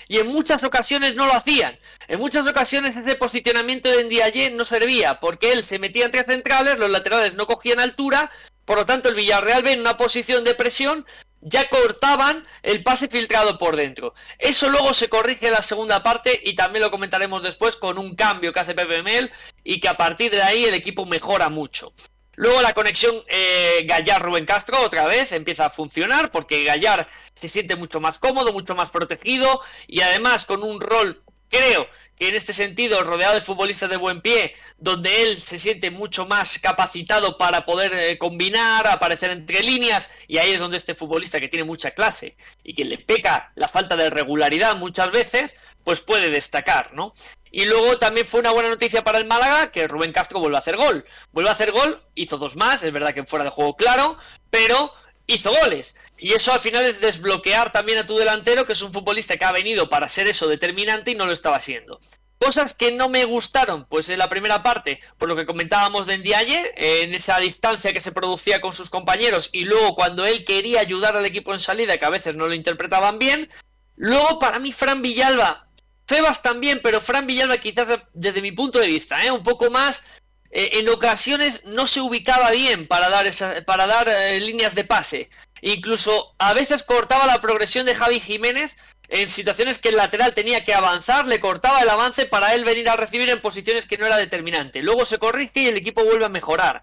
y en muchas ocasiones no lo hacían. En muchas ocasiones ese posicionamiento de Ndiaye no servía, porque él se metía entre centrales, los laterales no cogían altura, por lo tanto el Villarreal ve en una posición de presión ya cortaban el pase filtrado por dentro. Eso luego se corrige en la segunda parte y también lo comentaremos después con un cambio que hace Pepe Mel y que a partir de ahí el equipo mejora mucho. Luego la conexión eh, Gallar-Rubén Castro otra vez empieza a funcionar porque Gallar se siente mucho más cómodo, mucho más protegido y además con un rol creo que en este sentido, rodeado de futbolistas de buen pie, donde él se siente mucho más capacitado para poder eh, combinar, aparecer entre líneas, y ahí es donde este futbolista que tiene mucha clase y que le peca la falta de regularidad muchas veces, pues puede destacar, ¿no? Y luego también fue una buena noticia para el Málaga que Rubén Castro vuelve a hacer gol. Vuelve a hacer gol, hizo dos más, es verdad que fuera de juego claro, pero hizo goles. Y eso al final es desbloquear también a tu delantero, que es un futbolista que ha venido para ser eso determinante y no lo estaba haciendo. Cosas que no me gustaron, pues en la primera parte, por lo que comentábamos de Ndiaye, en esa distancia que se producía con sus compañeros y luego cuando él quería ayudar al equipo en salida, que a veces no lo interpretaban bien. Luego para mí Fran Villalba, Febas también, pero Fran Villalba quizás desde mi punto de vista, ¿eh? un poco más eh, en ocasiones no se ubicaba bien para dar, esa, para dar eh, líneas de pase. Incluso a veces cortaba la progresión de Javi Jiménez en situaciones que el lateral tenía que avanzar, le cortaba el avance para él venir a recibir en posiciones que no era determinante. Luego se corrige y el equipo vuelve a mejorar.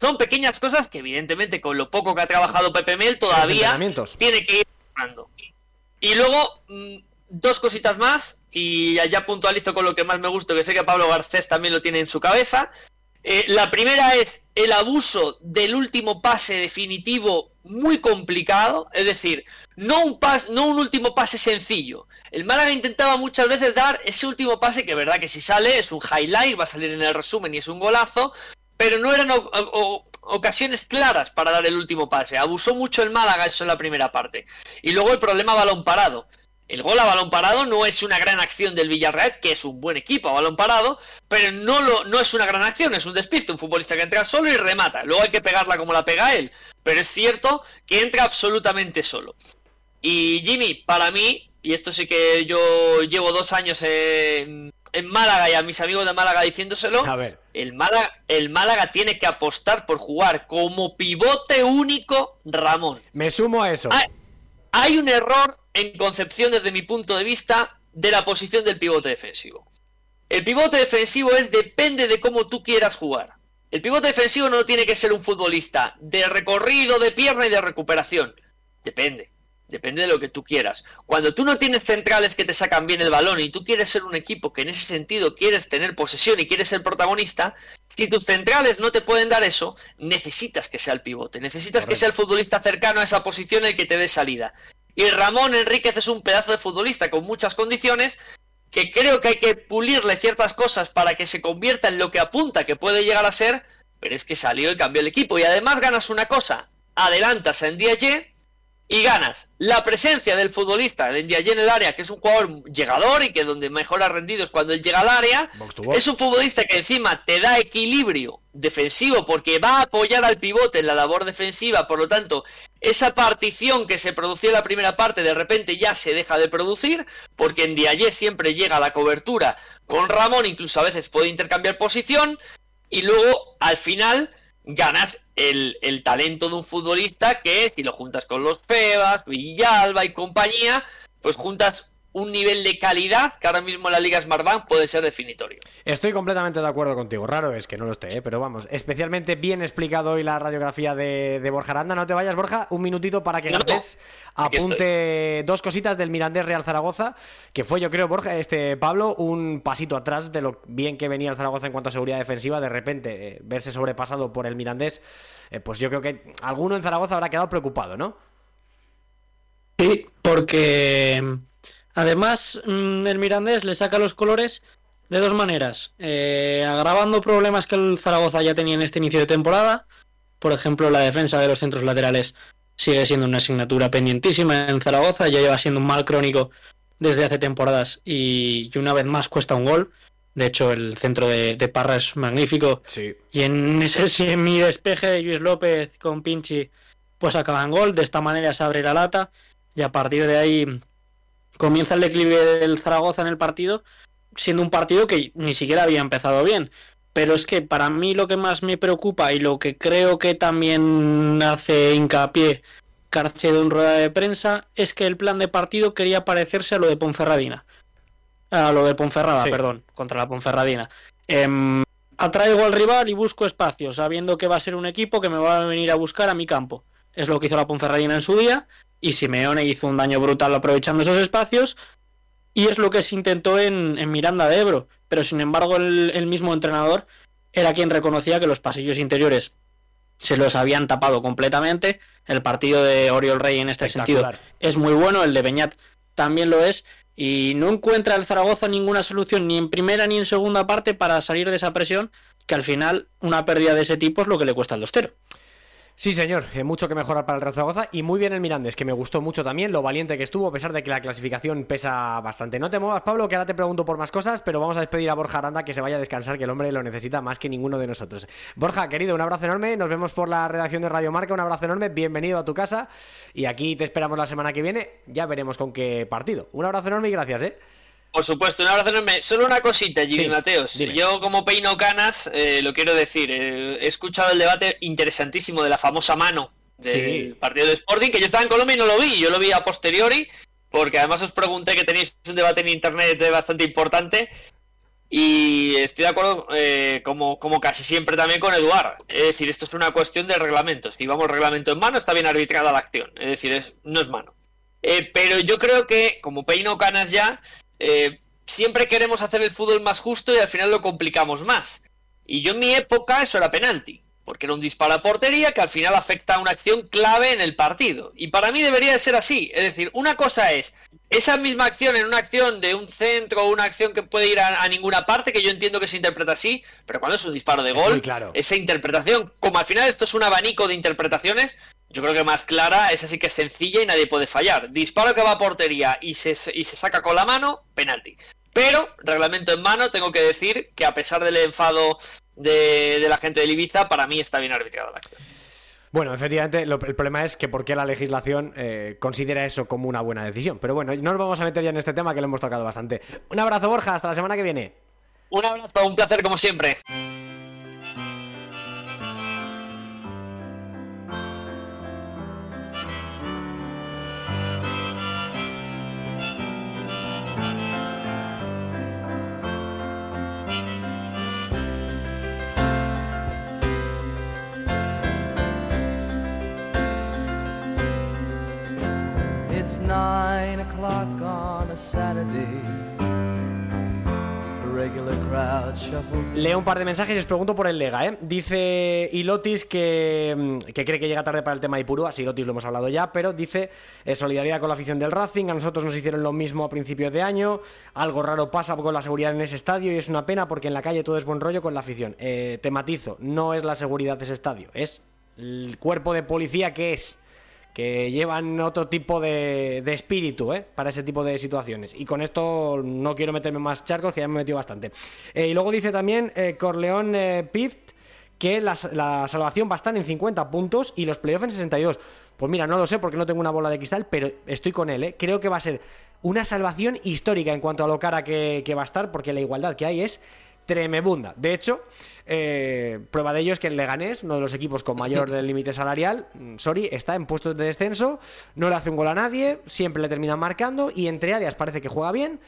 Son pequeñas cosas que evidentemente con lo poco que ha trabajado Pepe Mel todavía tiene que ir mejorando. Y luego mm, dos cositas más y ya puntualizo con lo que más me gusta, que sé que Pablo Garcés también lo tiene en su cabeza. Eh, la primera es el abuso del último pase definitivo muy complicado, es decir, no un, pas, no un último pase sencillo. El Málaga intentaba muchas veces dar ese último pase que, verdad, que si sale es un highlight, va a salir en el resumen y es un golazo, pero no eran ocasiones claras para dar el último pase. Abusó mucho el Málaga eso en la primera parte. Y luego el problema balón parado. El gol a balón parado no es una gran acción del Villarreal, que es un buen equipo a balón parado, pero no, lo, no es una gran acción, es un despiste, un futbolista que entra solo y remata. Luego hay que pegarla como la pega él, pero es cierto que entra absolutamente solo. Y Jimmy, para mí, y esto sí que yo llevo dos años en, en Málaga y a mis amigos de Málaga diciéndoselo, El, Málaga, el Málaga tiene que apostar por jugar como pivote único Ramón. Me sumo a eso. hay un error en concepción desde mi punto de vista de la posición del pivote defensivo. El pivote defensivo es depende de cómo tú quieras jugar. El pivote defensivo no tiene que ser un futbolista de recorrido, de pierna y de recuperación. Depende. Depende de lo que tú quieras. Cuando tú no tienes centrales que te sacan bien el balón y tú quieres ser un equipo que en ese sentido quieres tener posesión y quieres ser protagonista, si tus centrales no te pueden dar eso, necesitas que sea el pivote, necesitas que sea el futbolista cercano a esa posición el que te dé salida. Y Ramón Enríquez es un pedazo de futbolista con muchas condiciones que creo que hay que pulirle ciertas cosas para que se convierta en lo que apunta que puede llegar a ser, pero es que salió y cambió el equipo. Y además ganas una cosa, adelantas en Diaye y ganas la presencia del futbolista de Ndiaye en el área, que es un jugador llegador y que donde mejor ha rendido es cuando él llega al área. Es un futbolista que encima te da equilibrio defensivo porque va a apoyar al pivote en la labor defensiva, por lo tanto, esa partición que se producía en la primera parte de repente ya se deja de producir, porque en Ndiaye siempre llega la cobertura con Ramón, incluso a veces puede intercambiar posición, y luego al final ganas el, el, talento de un futbolista que si lo juntas con los Pebas, Villalba y compañía, pues juntas un nivel de calidad que ahora mismo en la Liga Smartbank puede ser definitorio. Estoy completamente de acuerdo contigo. Raro es que no lo esté, ¿eh? pero vamos, especialmente bien explicado hoy la radiografía de, de Borja Aranda. No te vayas, Borja, un minutito para que no, apunte dos cositas del Mirandés Real Zaragoza, que fue, yo creo, Borja, este Pablo, un pasito atrás de lo bien que venía el Zaragoza en cuanto a seguridad defensiva. De repente, eh, verse sobrepasado por el Mirandés, eh, pues yo creo que alguno en Zaragoza habrá quedado preocupado, ¿no? Sí, porque Además, mm, el Mirandés le saca los colores de dos maneras. Eh, agravando problemas que el Zaragoza ya tenía en este inicio de temporada. Por ejemplo, la defensa de los centros laterales sigue siendo una asignatura pendientísima en Zaragoza. Ya lleva siendo un mal crónico desde hace temporadas y, una vez más cuesta un gol. De hecho, el centro de, Parra es magnífico. Y en ese semi despeje de Luis López con Pinchi, pues acaba en gol. De esta manera se abre la lata. Y a partir de ahí comienza el declive del Zaragoza en el partido, siendo un partido que ni siquiera había empezado bien. Pero es que para mí lo que más me preocupa y lo que creo que también hace hincapié Carcedo en rueda de prensa es que el plan de partido quería parecerse a lo de Ponferradina. A lo de Ponferrada, perdón, contra la Ponferradina. Eh, atraigo al rival y busco espacio, sabiendo que va a ser un equipo que me va a venir a buscar a mi campo. Es lo que hizo la Ponferradina en su día y Simeone hizo un daño brutal aprovechando esos espacios y es lo que se intentó en, Miranda de Ebro, pero sin embargo el, mismo entrenador era quien reconocía que los pasillos interiores se los habían tapado completamente. El partido de Oriol Rey en este sentido es muy bueno, el de Beñat también lo es, y no encuentra el Zaragoza ninguna solución ni en primera ni en segunda parte para salir de esa presión, que al final una pérdida de ese tipo es lo que le cuesta al dostero. Sí, señor, eh, mucho que mejorar para el Real y muy bien el Mirandés, que me gustó mucho también, lo valiente que estuvo, a pesar de que la clasificación pesa bastante. No te muevas, Pablo, que ahora te pregunto por más cosas, pero vamos a despedir a Borja Aranda que se vaya a descansar, que el hombre lo necesita más que ninguno de nosotros. Borja, querido, un abrazo enorme, nos vemos por la redacción de Radio Marca, un abrazo enorme, bienvenido a tu casa y aquí te esperamos la semana que viene, ya veremos con qué partido. Un abrazo enorme y gracias, ¿eh? Por supuesto, un abrazo enorme. Solo una cosita, Giri Sí, Mateos. dime. Yo, como peino canas, eh, lo quiero decir. eh, he escuchado el debate interesantísimo de la famosa mano del Sí. partido de Sporting, que yo estaba en Colombia y no lo vi. Yo lo vi a posteriori, porque además os pregunté que tenéis un debate en internet bastante importante. Y estoy de acuerdo, eh, como, como casi siempre también con Eduard. Es decir, esto es una cuestión de reglamentos. Si vamos reglamento en mano, está bien arbitrada la acción. Es decir, es, no es mano. Eh, pero yo creo que, como peino canas ya, eh, siempre queremos hacer el fútbol más justo y al final lo complicamos más. Y yo en mi época eso era penalti, porque era un disparo a portería que al final afecta a una acción clave en el partido. Y para mí debería de ser así. Es decir, una cosa es esa misma acción en una acción de un centro o una acción que puede ir a, a ninguna parte, que yo entiendo que se interpreta así, pero cuando es un disparo de gol, claro. esa interpretación, como al final esto es un abanico de interpretaciones, yo creo que más clara, esa sí que es sencilla y nadie puede fallar. Disparo que va a portería y se, y se saca con la mano, penalti. Pero, reglamento en mano, tengo que decir que a pesar del enfado de, de la gente del Ibiza, para mí está bien arbitrada la acción. Bueno, efectivamente, lo- el problema es que por qué la legislación eh, considera eso como una buena decisión. Pero bueno, no nos vamos a meter ya en este tema que lo hemos tocado bastante. Un abrazo, Borja, hasta la semana que viene. Un abrazo, un placer como siempre. On a Saturday. Leo un par de mensajes y os pregunto por el Lega, ¿eh? Dice Ilotis que, mm, que cree que llega tarde para el tema de Ipurúa, sí, Ilotis lo hemos hablado ya, pero dice eh, solidaridad con la afición del Racing, a nosotros nos hicieron lo mismo a principios de año, algo raro pasa con la seguridad en ese estadio y es una pena porque en la calle todo es buen rollo con la afición. Eh, te matizo, no es la seguridad de ese estadio, es el cuerpo de policía que es que llevan otro tipo de, de espíritu ¿eh? para ese tipo de situaciones. Y con esto no quiero meterme más charcos, que ya me he metido bastante. Eh, y luego dice también eh, Corleón eh, Pift que la, salvación va a estar en 50 puntos y los playoffs en 62. Pues mira, no lo sé porque no tengo una bola de cristal, pero estoy con él. Creo que va a ser una salvación histórica en cuanto a lo cara que, que va a estar, porque la igualdad que hay es tremebunda. De hecho, eh, prueba de ello es que el Leganés, uno de los equipos con mayor <laughs> del límite salarial, mm, sorry, está en puestos de descenso, no le hace un gol a nadie, siempre le terminan marcando y entre áreas parece que juega bien,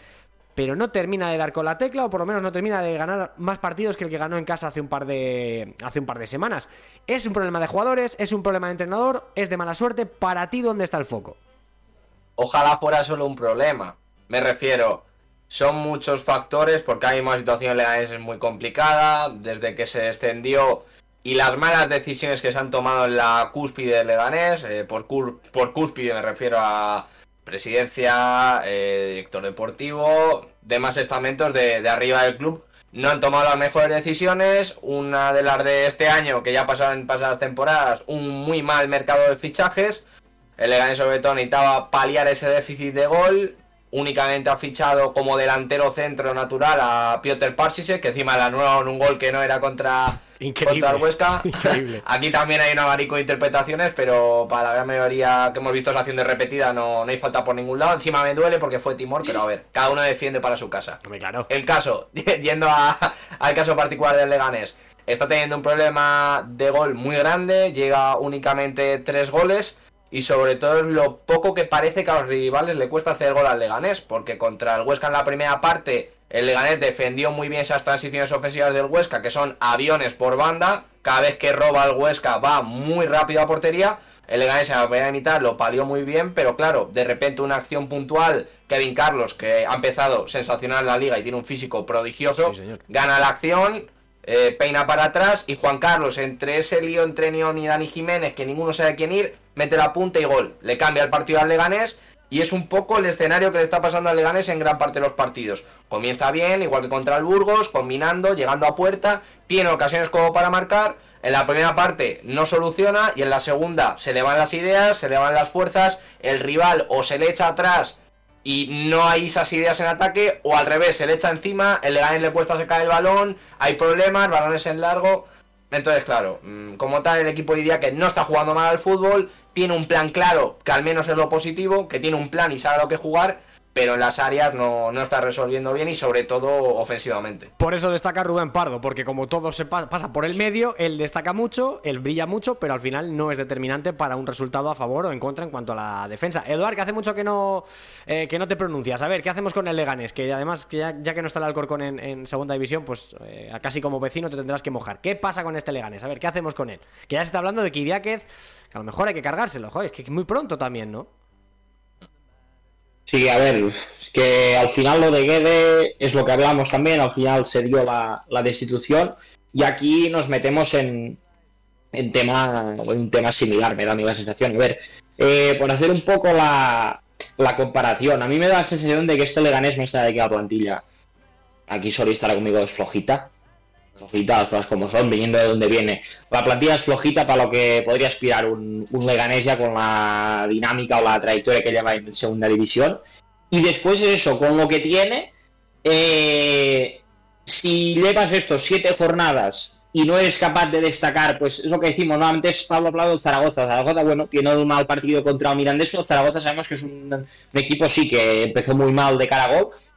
pero no termina de dar con la tecla o por lo menos no termina de ganar más partidos que el que ganó en casa hace un par de hace un par de semanas. Es un problema de jugadores, es un problema de entrenador, es de mala suerte. Para ti, ¿dónde está el foco? Ojalá fuera solo un problema. Me refiero, son muchos factores porque hay una situación legal es muy complicada desde que se descendió y las malas decisiones que se han tomado en la cúspide del Leganés, eh, por, cúspide me refiero a presidencia, eh, director deportivo, demás estamentos de, de arriba del club, no han tomado las mejores decisiones. Una de las de este año, que ya pasado en pasadas temporadas, un muy mal mercado de fichajes. El Leganés sobre todo necesitaba paliar ese déficit de gol. Únicamente ha fichado como delantero centro natural a Piotr Parsisek, que encima le anularon un gol que no era contra, Increíble. contra el Huesca. <laughs> Increíble. <laughs> Aquí también hay un abanico de interpretaciones, pero para la gran mayoría que hemos visto la acción de repetida no, no hay falta por ningún lado. Encima me duele porque fue Timor, pero a ver, cada uno defiende para su casa. Claro. El caso, <laughs> yendo a- al caso particular del Leganés, está teniendo un problema de gol muy grande, llega únicamente tres goles y sobre todo lo poco que parece que a los rivales le cuesta hacer gol al Leganés, porque contra el Huesca en la primera parte el Leganés defendió muy bien esas transiciones ofensivas del Huesca, que son aviones por banda, cada vez que roba el Huesca va muy rápido a portería, el Leganés en la primera mitad lo palió muy bien, pero claro, de repente una acción puntual, Kevin Carlos, que ha empezado sensacional en la liga y tiene un físico prodigioso, Sí, gana la acción, eh, peina para atrás y Juan Carlos, entre ese lío entre Neón y Dani Jiménez, que ninguno sabe quién ir, mete la punta y gol. Le cambia el partido al Leganés y es un poco el escenario que le está pasando al Leganés en gran parte de los partidos. Comienza bien, igual que contra el Burgos, combinando, llegando a puerta, tiene ocasiones como para marcar. En la primera parte no soluciona y en la segunda se le van las ideas, se le van las fuerzas, el rival o se le echa atrás y no hay esas ideas en ataque, o al revés, se le echa encima, el Leganés le cuesta sacar el balón, hay problemas, balones en largo. Entonces, claro, mm, como tal, el equipo diría que no está jugando mal al fútbol, tiene un plan claro, que al menos es lo positivo, que tiene un plan y sabe lo que jugar, pero en las áreas no, no está resolviendo bien y sobre todo ofensivamente. Por eso destaca Rubén Pardo, porque como todo se pa- pasa por el medio, él destaca mucho, él brilla mucho, pero al final no es determinante para un resultado a favor o en contra en cuanto a la defensa. Eduard, que hace mucho que no, eh, que no te pronuncias. A ver, ¿qué hacemos con el Leganés? Que además, que ya, ya que no está el Alcorcón en, segunda división, pues eh, casi como vecino te tendrás que mojar. ¿Qué pasa con este Leganés? A ver, ¿qué hacemos con él? Que ya se está hablando de que Idiáquez, que a lo mejor hay que cargárselo, joder, es que muy pronto también, ¿no? Sí, a ver, que al final lo de Guede es lo que hablamos también, al final se dio la, destitución y aquí nos metemos en, en tema, un tema similar, me da a mí la sensación. A ver, eh, por hacer un poco la, la comparación, a mí me da la sensación de que este Leganés no está de que la plantilla, aquí solo estará conmigo, es flojita. Flojita, cosas como son, viniendo de donde viene. La plantilla es flojita para lo que podría aspirar un, un Leganés ya con la dinámica o la trayectoria que lleva en segunda división. Y después de eso, con lo que tiene, eh, si llevas estos siete jornadas y no eres capaz de destacar, pues es lo que decimos, ¿no? Antes Pablo ha hablado Zaragoza. Zaragoza, bueno, tiene un mal partido contra Mirandés, pero Zaragoza sabemos que es un, equipo, sí, que empezó muy mal de cara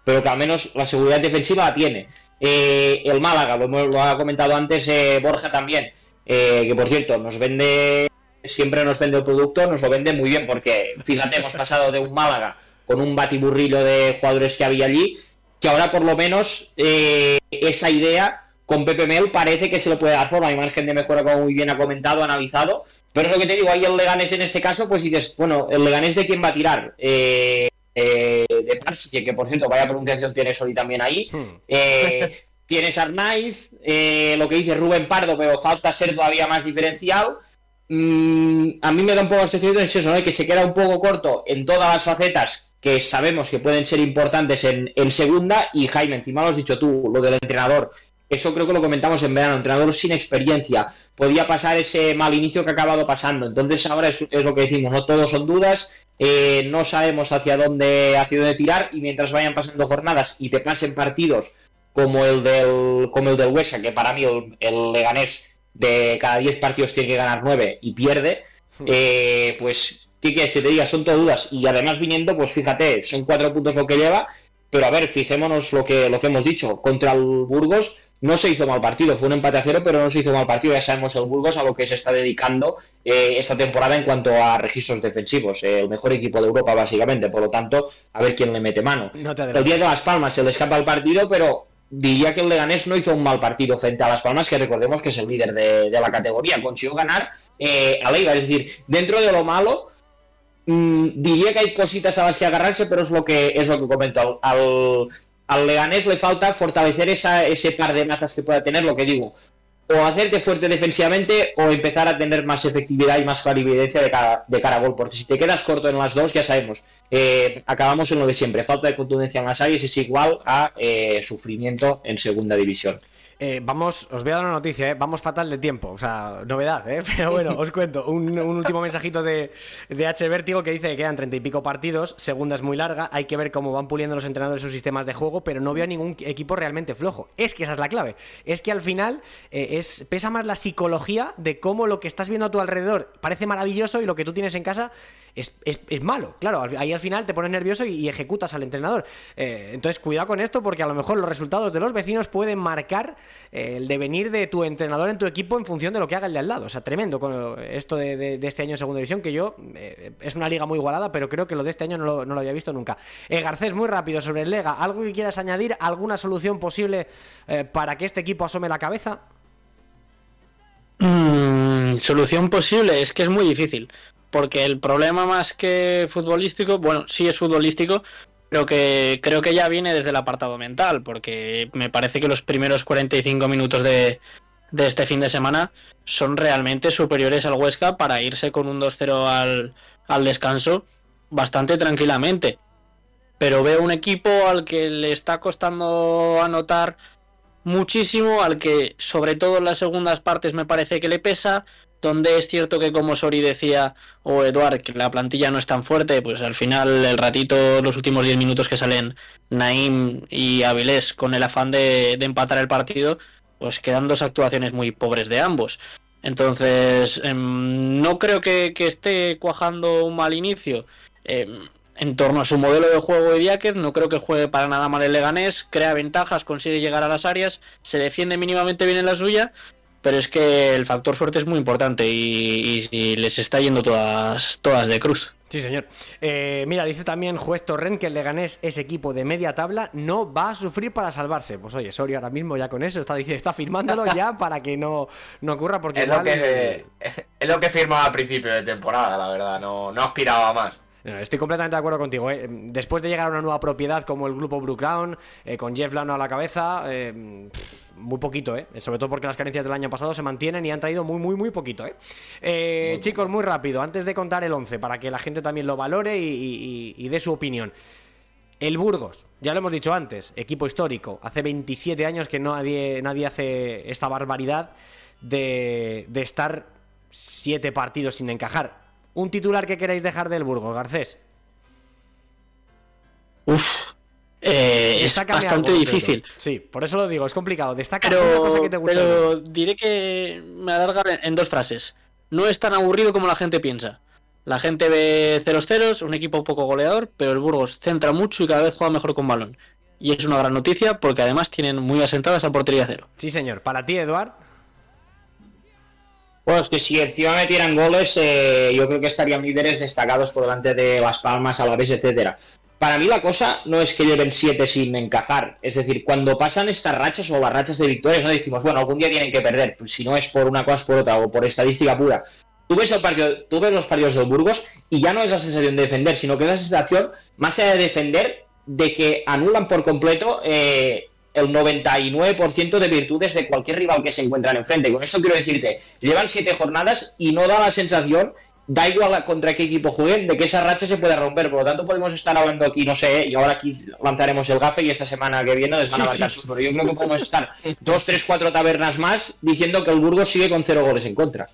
pero que al menos la seguridad defensiva la tiene. Eh, el Málaga, lo, lo ha comentado antes eh, Borja también, eh, que por cierto, nos vende, siempre nos vende el producto, nos lo vende muy bien, porque fíjate, hemos pasado de un Málaga con un batiburrillo de jugadores que había allí, que ahora por lo menos eh, esa idea con Pepe Mel parece que se le puede dar forma, margen de mejora como muy bien ha comentado, analizado, pero es lo que te digo, ahí el Leganés en este caso, pues dices, bueno, el Leganés de quién va a tirar, eh, eh, de Pars, que, que por cierto, vaya pronunciación tiene Soli también ahí, eh, <laughs> tienes Arnaiz, eh, lo que dice Rubén Pardo, pero falta ser todavía más diferencial. Mm, a mí me da un poco la sensación de eso, ¿no? que se queda un poco corto en todas las facetas que sabemos que pueden ser importantes en, en segunda. Y Jaime, encima lo has dicho tú, lo del entrenador. Eso creo que lo comentamos en verano, entrenador sin experiencia. Podía pasar ese mal inicio que ha acabado pasando. Entonces ahora es, es lo que decimos, no todos son dudas, eh, no sabemos hacia dónde, hacia dónde tirar y mientras vayan pasando jornadas y te pasen partidos como el del, como el del Huesca, que para mí el, el Leganés de cada 10 partidos tiene que ganar 9 y pierde, eh, pues, ¿qué quieres que te diga? Son todo dudas. Y además viniendo, pues fíjate, son 4 puntos lo que lleva, pero a ver, fijémonos lo que, lo que hemos dicho. Contra el Burgos no se hizo mal partido, fue un empate a cero, pero no se hizo mal partido. Ya sabemos el Burgos a lo que se está dedicando eh, esta temporada en cuanto a registros defensivos. Eh, el mejor equipo de Europa, básicamente. Por lo tanto, a ver quién le mete mano. No El día de Las Palmas se le escapa el partido, pero diría que el Leganés no hizo un mal partido frente a Las Palmas, que recordemos que es el líder de, de la categoría. Consiguió ganar eh, a Leiva. Es decir, dentro de lo malo, mm, diría que hay cositas a las que agarrarse, pero es lo que es lo que comento. Al, al, al Leganés le falta fortalecer esa, ese par de mazas que pueda tener, lo que digo. O hacerte fuerte defensivamente o empezar a tener más efectividad y más clarividencia de cara, de cara a gol. Porque si te quedas corto en las dos, ya sabemos, eh, acabamos en lo de siempre. Falta de contundencia en las áreas es igual a eh, sufrimiento en segunda división. Eh, vamos, os voy a dar una noticia, ¿eh? vamos fatal de tiempo, o sea, novedad, ¿eh? <laughs> pero bueno, os cuento. Un, un último mensajito de, de H. Vértigo que dice que quedan treinta y pico partidos, segunda es muy larga, hay que ver cómo van puliendo los entrenadores sus sistemas de juego, pero no veo a ningún equipo realmente flojo. Es que esa es la clave. Es que al final eh, es, pesa más la psicología de cómo lo que estás viendo a tu alrededor parece maravilloso y lo que tú tienes en casa es, es- es malo. Claro, ahí al final te pones nervioso y, ejecutas al entrenador. Eh, entonces, cuidado con esto porque a lo mejor los resultados de los vecinos pueden marcar eh, el devenir de tu entrenador en tu equipo en función de lo que haga el de al lado. O sea, tremendo con esto de, este año en segunda división, que yo eh, es una liga muy igualada, pero creo que lo de este año no lo, no lo había visto nunca. Garcés, muy rápido sobre el Lega. ¿Algo que quieras añadir? ¿Alguna solución posible para que este equipo asome la cabeza? Mm, solución posible, es que es muy difícil. Porque el problema más que futbolístico, bueno, sí es futbolístico, pero que creo que ya viene desde el apartado mental, porque me parece que los primeros 45 minutos de, de este fin de semana son realmente superiores al Huesca para irse con un 2-0 al, al descanso bastante tranquilamente. Pero veo un equipo al que le está costando anotar muchísimo, al que sobre todo en las segundas partes me parece que le pesa, donde es cierto que como Sori decía o Eduard que la plantilla no es tan fuerte, pues al final el ratito, los últimos 10 minutos que salen Naim y Avilés con el afán de, empatar el partido, pues quedan dos actuaciones muy pobres de ambos. Entonces, em, no creo que, que esté cuajando un mal inicio. Em, en torno a su modelo de juego de Diáquez, no creo que juegue para nada mal el Leganés, crea ventajas, consigue llegar a las áreas, se defiende mínimamente bien en la suya, pero es que el factor suerte es muy importante y, y- y les está yendo todas, todas de cruz. Sí, señor. Eh, mira, dice también Juez Torrent que el Leganés es equipo de media tabla, no va a sufrir para salvarse. Pues oye, Soria ahora mismo ya con eso está, dice, está firmándolo ya <laughs> para que no, no ocurra porque Es lo, que, es lo que firmaba al principio de temporada, la verdad. No, no aspiraba más. No, Estoy completamente de acuerdo contigo. ¿eh? Después de llegar a una nueva propiedad como el grupo Brook Crown, eh, con Jeff Lano a la cabeza, eh, muy poquito, ¿eh? Sobre todo porque las carencias del año pasado se mantienen y han traído muy, muy, muy poquito, ¿eh? Eh, chicos, muy rápido, antes de contar el 11, para que la gente también lo valore y, y- y dé su opinión. El Burgos, ya lo hemos dicho antes, equipo histórico. Hace 27 años que nadie, nadie hace esta barbaridad de, de estar siete partidos sin encajar. Un titular que queráis dejar del Burgos, Garcés. Uf, eh, es bastante algo, difícil. Sí, por eso lo digo, es complicado. Destaca una Pero, cosa que te gusta. pero diré que me alarga en- dos frases. No es tan aburrido como la gente piensa. La gente ve ceros ceros, un equipo poco goleador, pero el Burgos centra mucho y cada vez juega mejor con balón. Y es una gran noticia porque además tienen muy asentada esa portería cero. Sí, señor. Para ti, Eduard. Bueno, es que si encima metieran goles, eh, yo creo que estarían líderes destacados por delante de Las Palmas, Alavés, etcétera. Para mí la cosa no es que lleven siete sin encajar. Es decir, cuando pasan estas rachas o las rachas de victorias, no decimos, bueno, algún día tienen que perder. Pues si no es por una cosa, por otra, o por estadística pura. Tú ves, partido, tú ves los partidos del Burgos y ya no es la sensación de defender, sino que es la sensación, más allá de defender, de que anulan por completo eh, el 99% de virtudes de cualquier rival que se encuentran enfrente. Con esto quiero decirte, llevan siete jornadas y no da la sensación, da igual a contra qué equipo jueguen, de que esa racha se puede romper. Por lo tanto, podemos estar hablando aquí, no sé, y ahora aquí lanzaremos el gafe y esta semana que viene les van a Sí, marcar sí. su- Pero yo creo que podemos estar dos, tres, cuatro tabernas más diciendo que el Burgos sigue con cero goles en contra.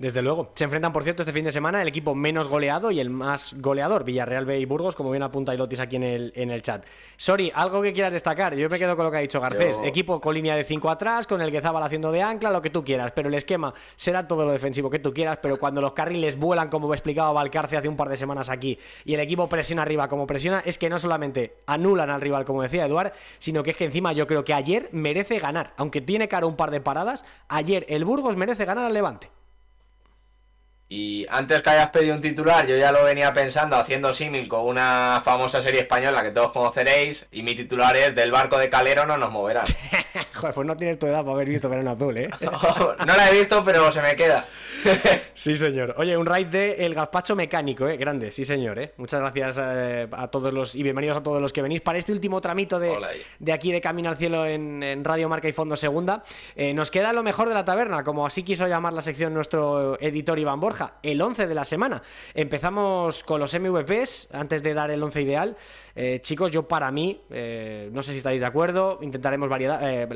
Desde luego. Se enfrentan, por cierto, este fin de semana el equipo menos goleado y el más goleador, Villarreal B y Burgos, como bien apunta Ilotis aquí en el, en el chat. Sorry, algo que quieras destacar. Yo me quedo con lo que ha dicho Garcés. Yo- Equipo con línea de 5 atrás, con el Guezábal haciendo de ancla, lo que tú quieras. Pero el esquema será todo lo defensivo que tú quieras. Pero cuando los carriles vuelan, como explicaba Valcarce hace un par de semanas aquí, y el equipo presiona arriba como presiona, es que no solamente anulan al rival, como decía Eduard, sino que es que encima yo creo que ayer merece ganar. Aunque tiene cara un par de paradas, ayer el Burgos merece ganar al Levante. Y antes que hayas pedido un titular, yo ya lo venía pensando haciendo símil con una famosa serie española que todos conoceréis. Y mi titular es Del barco de Calero no nos moverán. <laughs> Joder, pues no tienes tu edad para haber visto Verano Azul, ¿eh? <laughs> no la he visto, pero se me queda. <laughs> Sí, señor. Oye, un raid de El Gazpacho Mecánico, ¿eh? Grande, sí, señor, ¿eh? Muchas gracias eh, a todos los y bienvenidos a todos los que venís para este último tramito de, Hola de aquí de Camino al Cielo en, en Radio Marca y Fondo Segunda. Eh, nos queda lo mejor de la taberna, como así quiso llamar la sección nuestro editor Iván Borja, el 11 de la semana. Empezamos con los MVPs, antes de dar el 11 ideal. Eh, chicos, yo para mí, eh, no sé si estáis de acuerdo, intentaremos eh,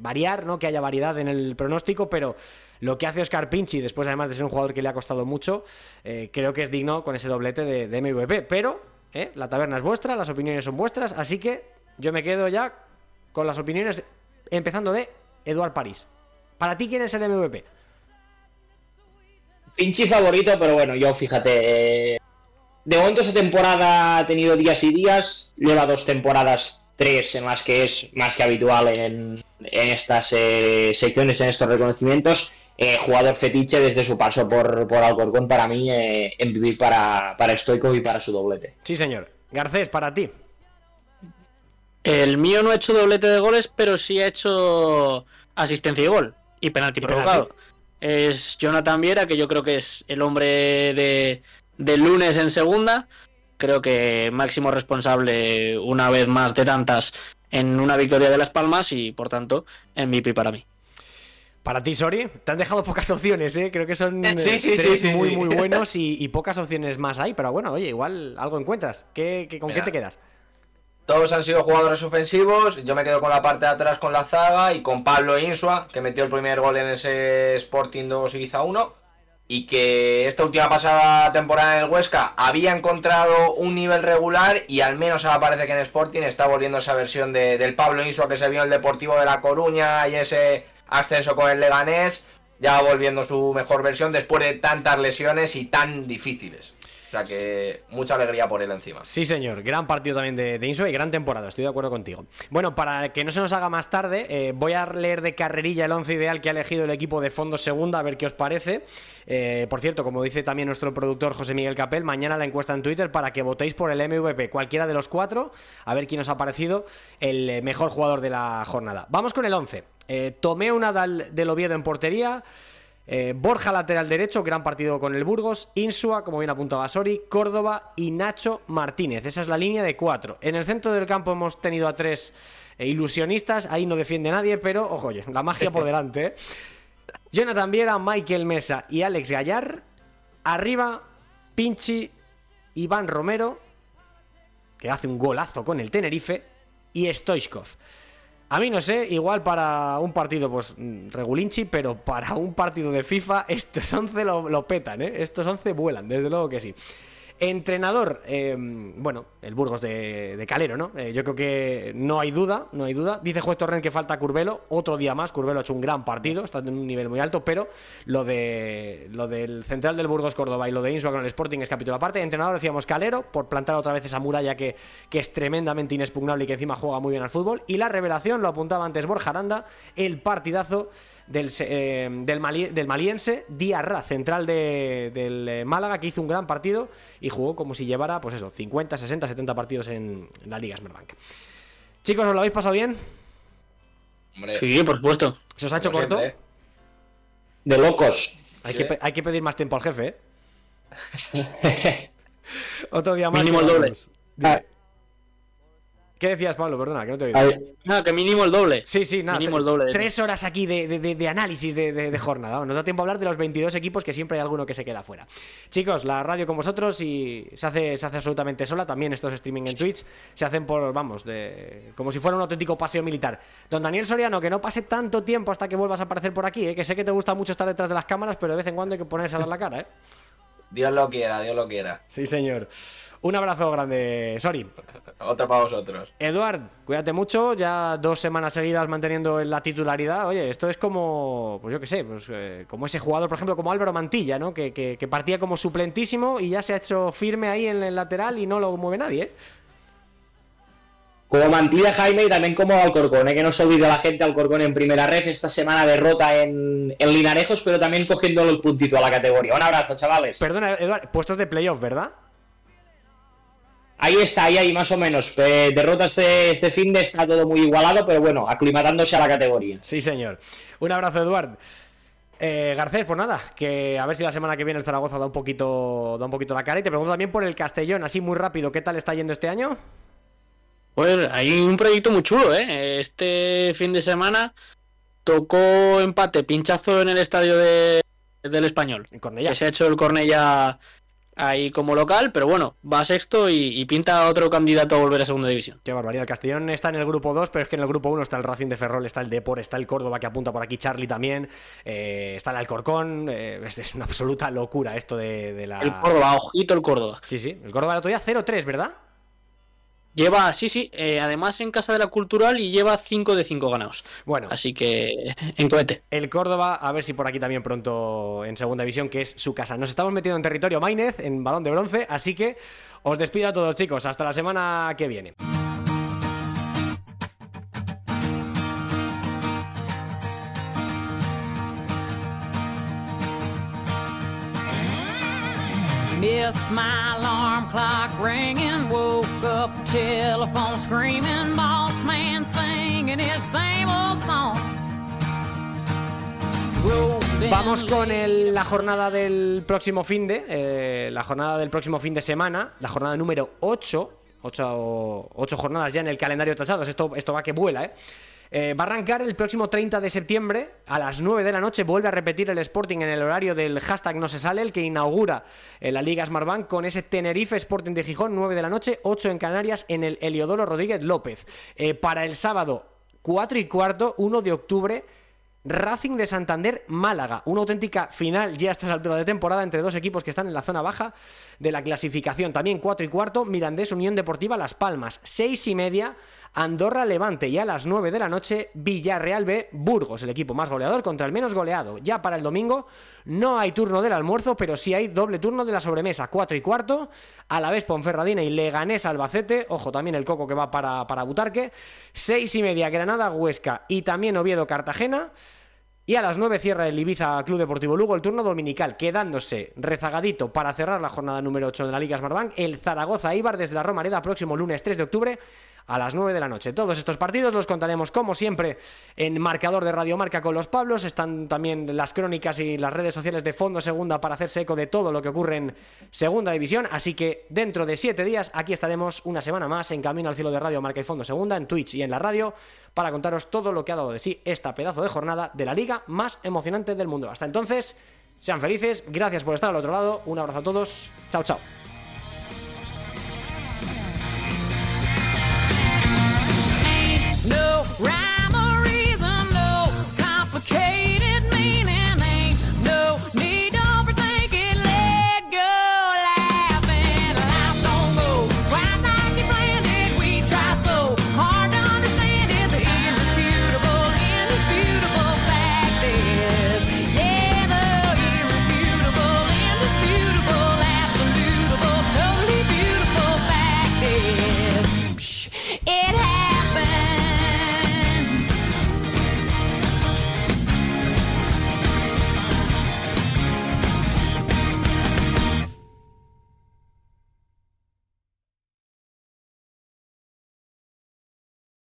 variar, ¿no? Que haya variedad en el pronóstico, pero lo que hace Oscar Pinchi, después además de ser un jugador que le ha costado mucho, creo que es digno con ese doblete de, de MVP. Pero la taberna es vuestra, las opiniones son vuestras, así que yo me quedo ya con las opiniones, empezando de Eduard París. Para ti, ¿quién es el MVP? Pinchi favorito, pero bueno, yo fíjate. eh, de momento esta temporada ha tenido días y días. Lleva dos temporadas, tres en las que es más que habitual en, en estas eh, secciones, en estos reconocimientos. Eh, jugador fetiche desde su paso por, por Alcorcón, para mí, eh, MVP para, para Stoico y para su doblete. Sí, señor. Garcés, para ti. El mío no ha hecho doblete de goles, pero sí ha hecho asistencia y gol. Y penalti penalti. Es Jonathan Viera, que yo creo que es el hombre de, del lunes en segunda. Creo que máximo responsable una vez más de tantas en una victoria de Las Palmas y por tanto MVP para mí. Para ti, Sori, te han dejado pocas opciones, ¿eh? Creo que son Sí, eh, sí, sí, tres sí, muy, sí. muy <laughs> buenos y, y pocas opciones más hay. Pero bueno, oye, igual algo encuentras. ¿Qué, qué- ¿Con Mira. qué te quedas? Todos han sido jugadores ofensivos. Yo me quedo con la parte de atrás con la zaga y con Pablo Insua, que metió el primer gol en ese Sporting 2 Ibiza 1. Y que esta última pasada temporada en el Huesca había encontrado un nivel regular y al menos ahora parece que en Sporting está volviendo esa versión de- del Pablo Insua que se vio en el Deportivo de La Coruña y ese ascenso con el Leganés. Ya volviendo su mejor versión después de tantas lesiones y tan difíciles. Sea que mucha alegría por él encima. Sí, señor. Gran partido también de, de y gran temporada. Estoy de acuerdo contigo. Bueno, para que no se nos haga más tarde, eh, voy a leer de carrerilla el once ideal que ha elegido el equipo de Fondo Segunda, a ver qué os parece. Eh, por cierto, como dice también nuestro productor José Miguel Capel, mañana la encuesta en Twitter para que votéis por el MVP, cualquiera de los cuatro, a ver quién os ha parecido el eh, mejor jugador de la jornada. Vamos con el 11. Eh, Tomeo Nadal del Oviedo en portería. Eh, Borja lateral derecho, gran partido con el Burgos, Insua, como bien apuntaba Sori, Córdoba y Nacho Martínez. Esa es la línea de cuatro. En el centro del campo hemos tenido a tres eh, ilusionistas, ahí no defiende nadie, pero ojo, oye, la magia por <laughs> delante. ¿eh? Jonathan Viera, Michael Mesa y Alex Gallar. Arriba, Pinchi, Iván Romero, que hace un golazo con el Tenerife, y Stoichkov. A mí no sé, igual para un partido, pues mm, regulinchi, pero para un partido de FIFA, <laughs> estos 11 lo, lo petan, ¿eh? Estos 11 vuelan, desde luego que sí. Entrenador, eh, bueno, el Burgos de, de Calero, ¿no? Eh, yo creo que no hay duda, no hay duda. Dice Juez Torrent que falta Curvelo, otro día más. Curvelo ha hecho un gran partido, está en un nivel muy alto, pero lo de lo del central del Burgos Córdoba y lo de Insua con el Sporting es capítulo aparte. Entrenador decíamos Calero, por plantar otra vez esa muralla que, que es tremendamente inexpugnable y que encima juega muy bien al fútbol. Y la revelación, lo apuntaba antes Borja Aranda, el partidazo del, eh, del, mali- del maliense Diarra, central de- del eh, Málaga, que hizo un gran partido y jugó como si llevara, pues eso, 50, 60, 70 partidos en, en la Liga Smerbank. Chicos, ¿os lo habéis pasado bien? Hombre, Sí, por supuesto. ¿Se os ha hecho como corto? siempre, ¿eh? De locos. Hay, Sí. que, hay que pedir más tiempo al jefe, ¿eh? <laughs> Otro día más. Mínimo el doble. ¿Qué decías, Pablo? Perdona, que no te he oído. Nada, que mínimo el doble. Sí, sí, nada. Mínimo el doble de Tres horas aquí de, de- de- de análisis de, de- de jornada. Nos da tiempo a hablar de los 22 equipos que siempre hay alguno que se queda fuera. Chicos, la radio con vosotros y se hace, se hace absolutamente sola. También estos streaming en Twitch se hacen por, vamos, de, como si fuera un auténtico paseo militar. Don Daniel Soriano, que no pase tanto tiempo hasta que vuelvas a aparecer por aquí, ¿eh? que sé que te gusta mucho estar detrás de las cámaras, pero de vez en cuando hay que ponerse a dar la cara. ¿eh? Dios lo quiera, Dios lo quiera. Sí, señor. Un abrazo grande, Sori. Otro para vosotros. Eduard, cuídate mucho, ya dos semanas seguidas manteniendo la titularidad. Oye, esto es como, pues yo qué sé, pues eh, como ese jugador, por ejemplo, como Álvaro Mantilla, ¿no? Que, que- que partía como suplentísimo y ya se ha hecho firme ahí en el lateral y no lo mueve nadie, ¿eh? Como Mantilla Jaime y también como Alcorcón, ¿eh? que no se olvide la gente Alcorcón en primera red esta semana derrota en, en Linarejos, pero también cogiendo el puntito a la categoría. Un abrazo, chavales. Perdona, Eduard, puestos de playoff, ¿verdad? Ahí está, ahí, ahí, más o menos. Eh, derrota este, este fin de está todo muy igualado, pero bueno, aclimatándose a la categoría. Sí, señor. Un abrazo, Eduard. Eh, Garcés, pues nada, que a ver si la semana que viene el Zaragoza da un poquito, da un poquito la cara. Y te pregunto también por el Castellón, así muy rápido, ¿qué tal está yendo este año? Pues hay un proyecto muy chulo, ¿eh? Este fin de semana tocó empate, pinchazo en el estadio de- del Español. En Cornellá. Que se ha hecho el Cornella ahí como local, pero bueno, va sexto y, y pinta otro candidato a volver a segunda división. Qué barbaridad. El Castellón está en el grupo 2, pero es que en el grupo 1 está el Racing de Ferrol, está el Depor, está el Córdoba que apunta por aquí, Charlie también, eh, está el Alcorcón. eh, es, es una absoluta locura esto de, de la. El Córdoba, ojito el Córdoba. Sí, sí. El Córdoba el otro día 0-3, ¿verdad? Lleva, sí, sí, eh, además en Casa de la Cultural y lleva 5 de 5 ganados. Bueno, Así que en cohete. el Córdoba, a ver si por aquí también pronto en segunda división, que es su casa. Nos estamos metiendo en territorio Mainez, en balón de bronce, así que os despido a todos, chicos. Hasta la semana que viene. Missed my alarm clock ringing, woke up telephone screaming, boss man singing his same old song. Rolling Vamos con el- la jornada del próximo fin de, eh, la jornada del próximo fin de semana, la jornada número 8, 8, jornadas ya en el calendario tachados, esto, esto va que vuela, ¿eh? Eh, va a arrancar el próximo 30 de septiembre a las 9 de la noche. Vuelve a repetir el Sporting en el horario del hashtag no se sale, el que inaugura eh, la Liga Smartbank con ese Tenerife Sporting de Gijón, 9 de la noche, 8 en Canarias en el Heliodoro Rodríguez López. Eh, para el sábado 4 y cuarto, 1 de octubre, Racing de Santander, Málaga. Una auténtica final ya a estas alturas de temporada entre dos equipos que están en la zona baja de la clasificación. También 4 y cuarto, Mirandés Unión Deportiva Las Palmas. 6 y media, Andorra Levante y a las 9 de la noche Villarreal B Burgos, el equipo más goleador contra el menos goleado. Ya para el domingo no hay turno del almuerzo, pero sí hay doble turno de la sobremesa, 4 y cuarto, a la vez Ponferradina y Leganés Albacete, ojo también el coco que va para, para Butarque, 6 y media Granada Huesca y también Oviedo Cartagena. Y a las 9 cierra el Ibiza Club Deportivo Lugo el turno dominical, quedándose rezagadito para cerrar la jornada número 8 de la Liga Smartbank el Zaragoza Ibar desde la Romareda próximo lunes 3 de octubre a las 9 de la noche. Todos estos partidos los contaremos como siempre en marcador de Radio Marca con los Pablos. Están también las crónicas y las redes sociales de Fondo Segunda para hacerse eco de todo lo que ocurre en Segunda División. Así que dentro de 7 días aquí estaremos una semana más en Camino al Cielo de Radio Marca y Fondo Segunda en Twitch y en la radio para contaros todo lo que ha dado de sí esta pedazo de jornada de la liga más emocionante del mundo. Hasta entonces, sean felices, gracias por estar al otro lado, un abrazo a todos, chao chao. Right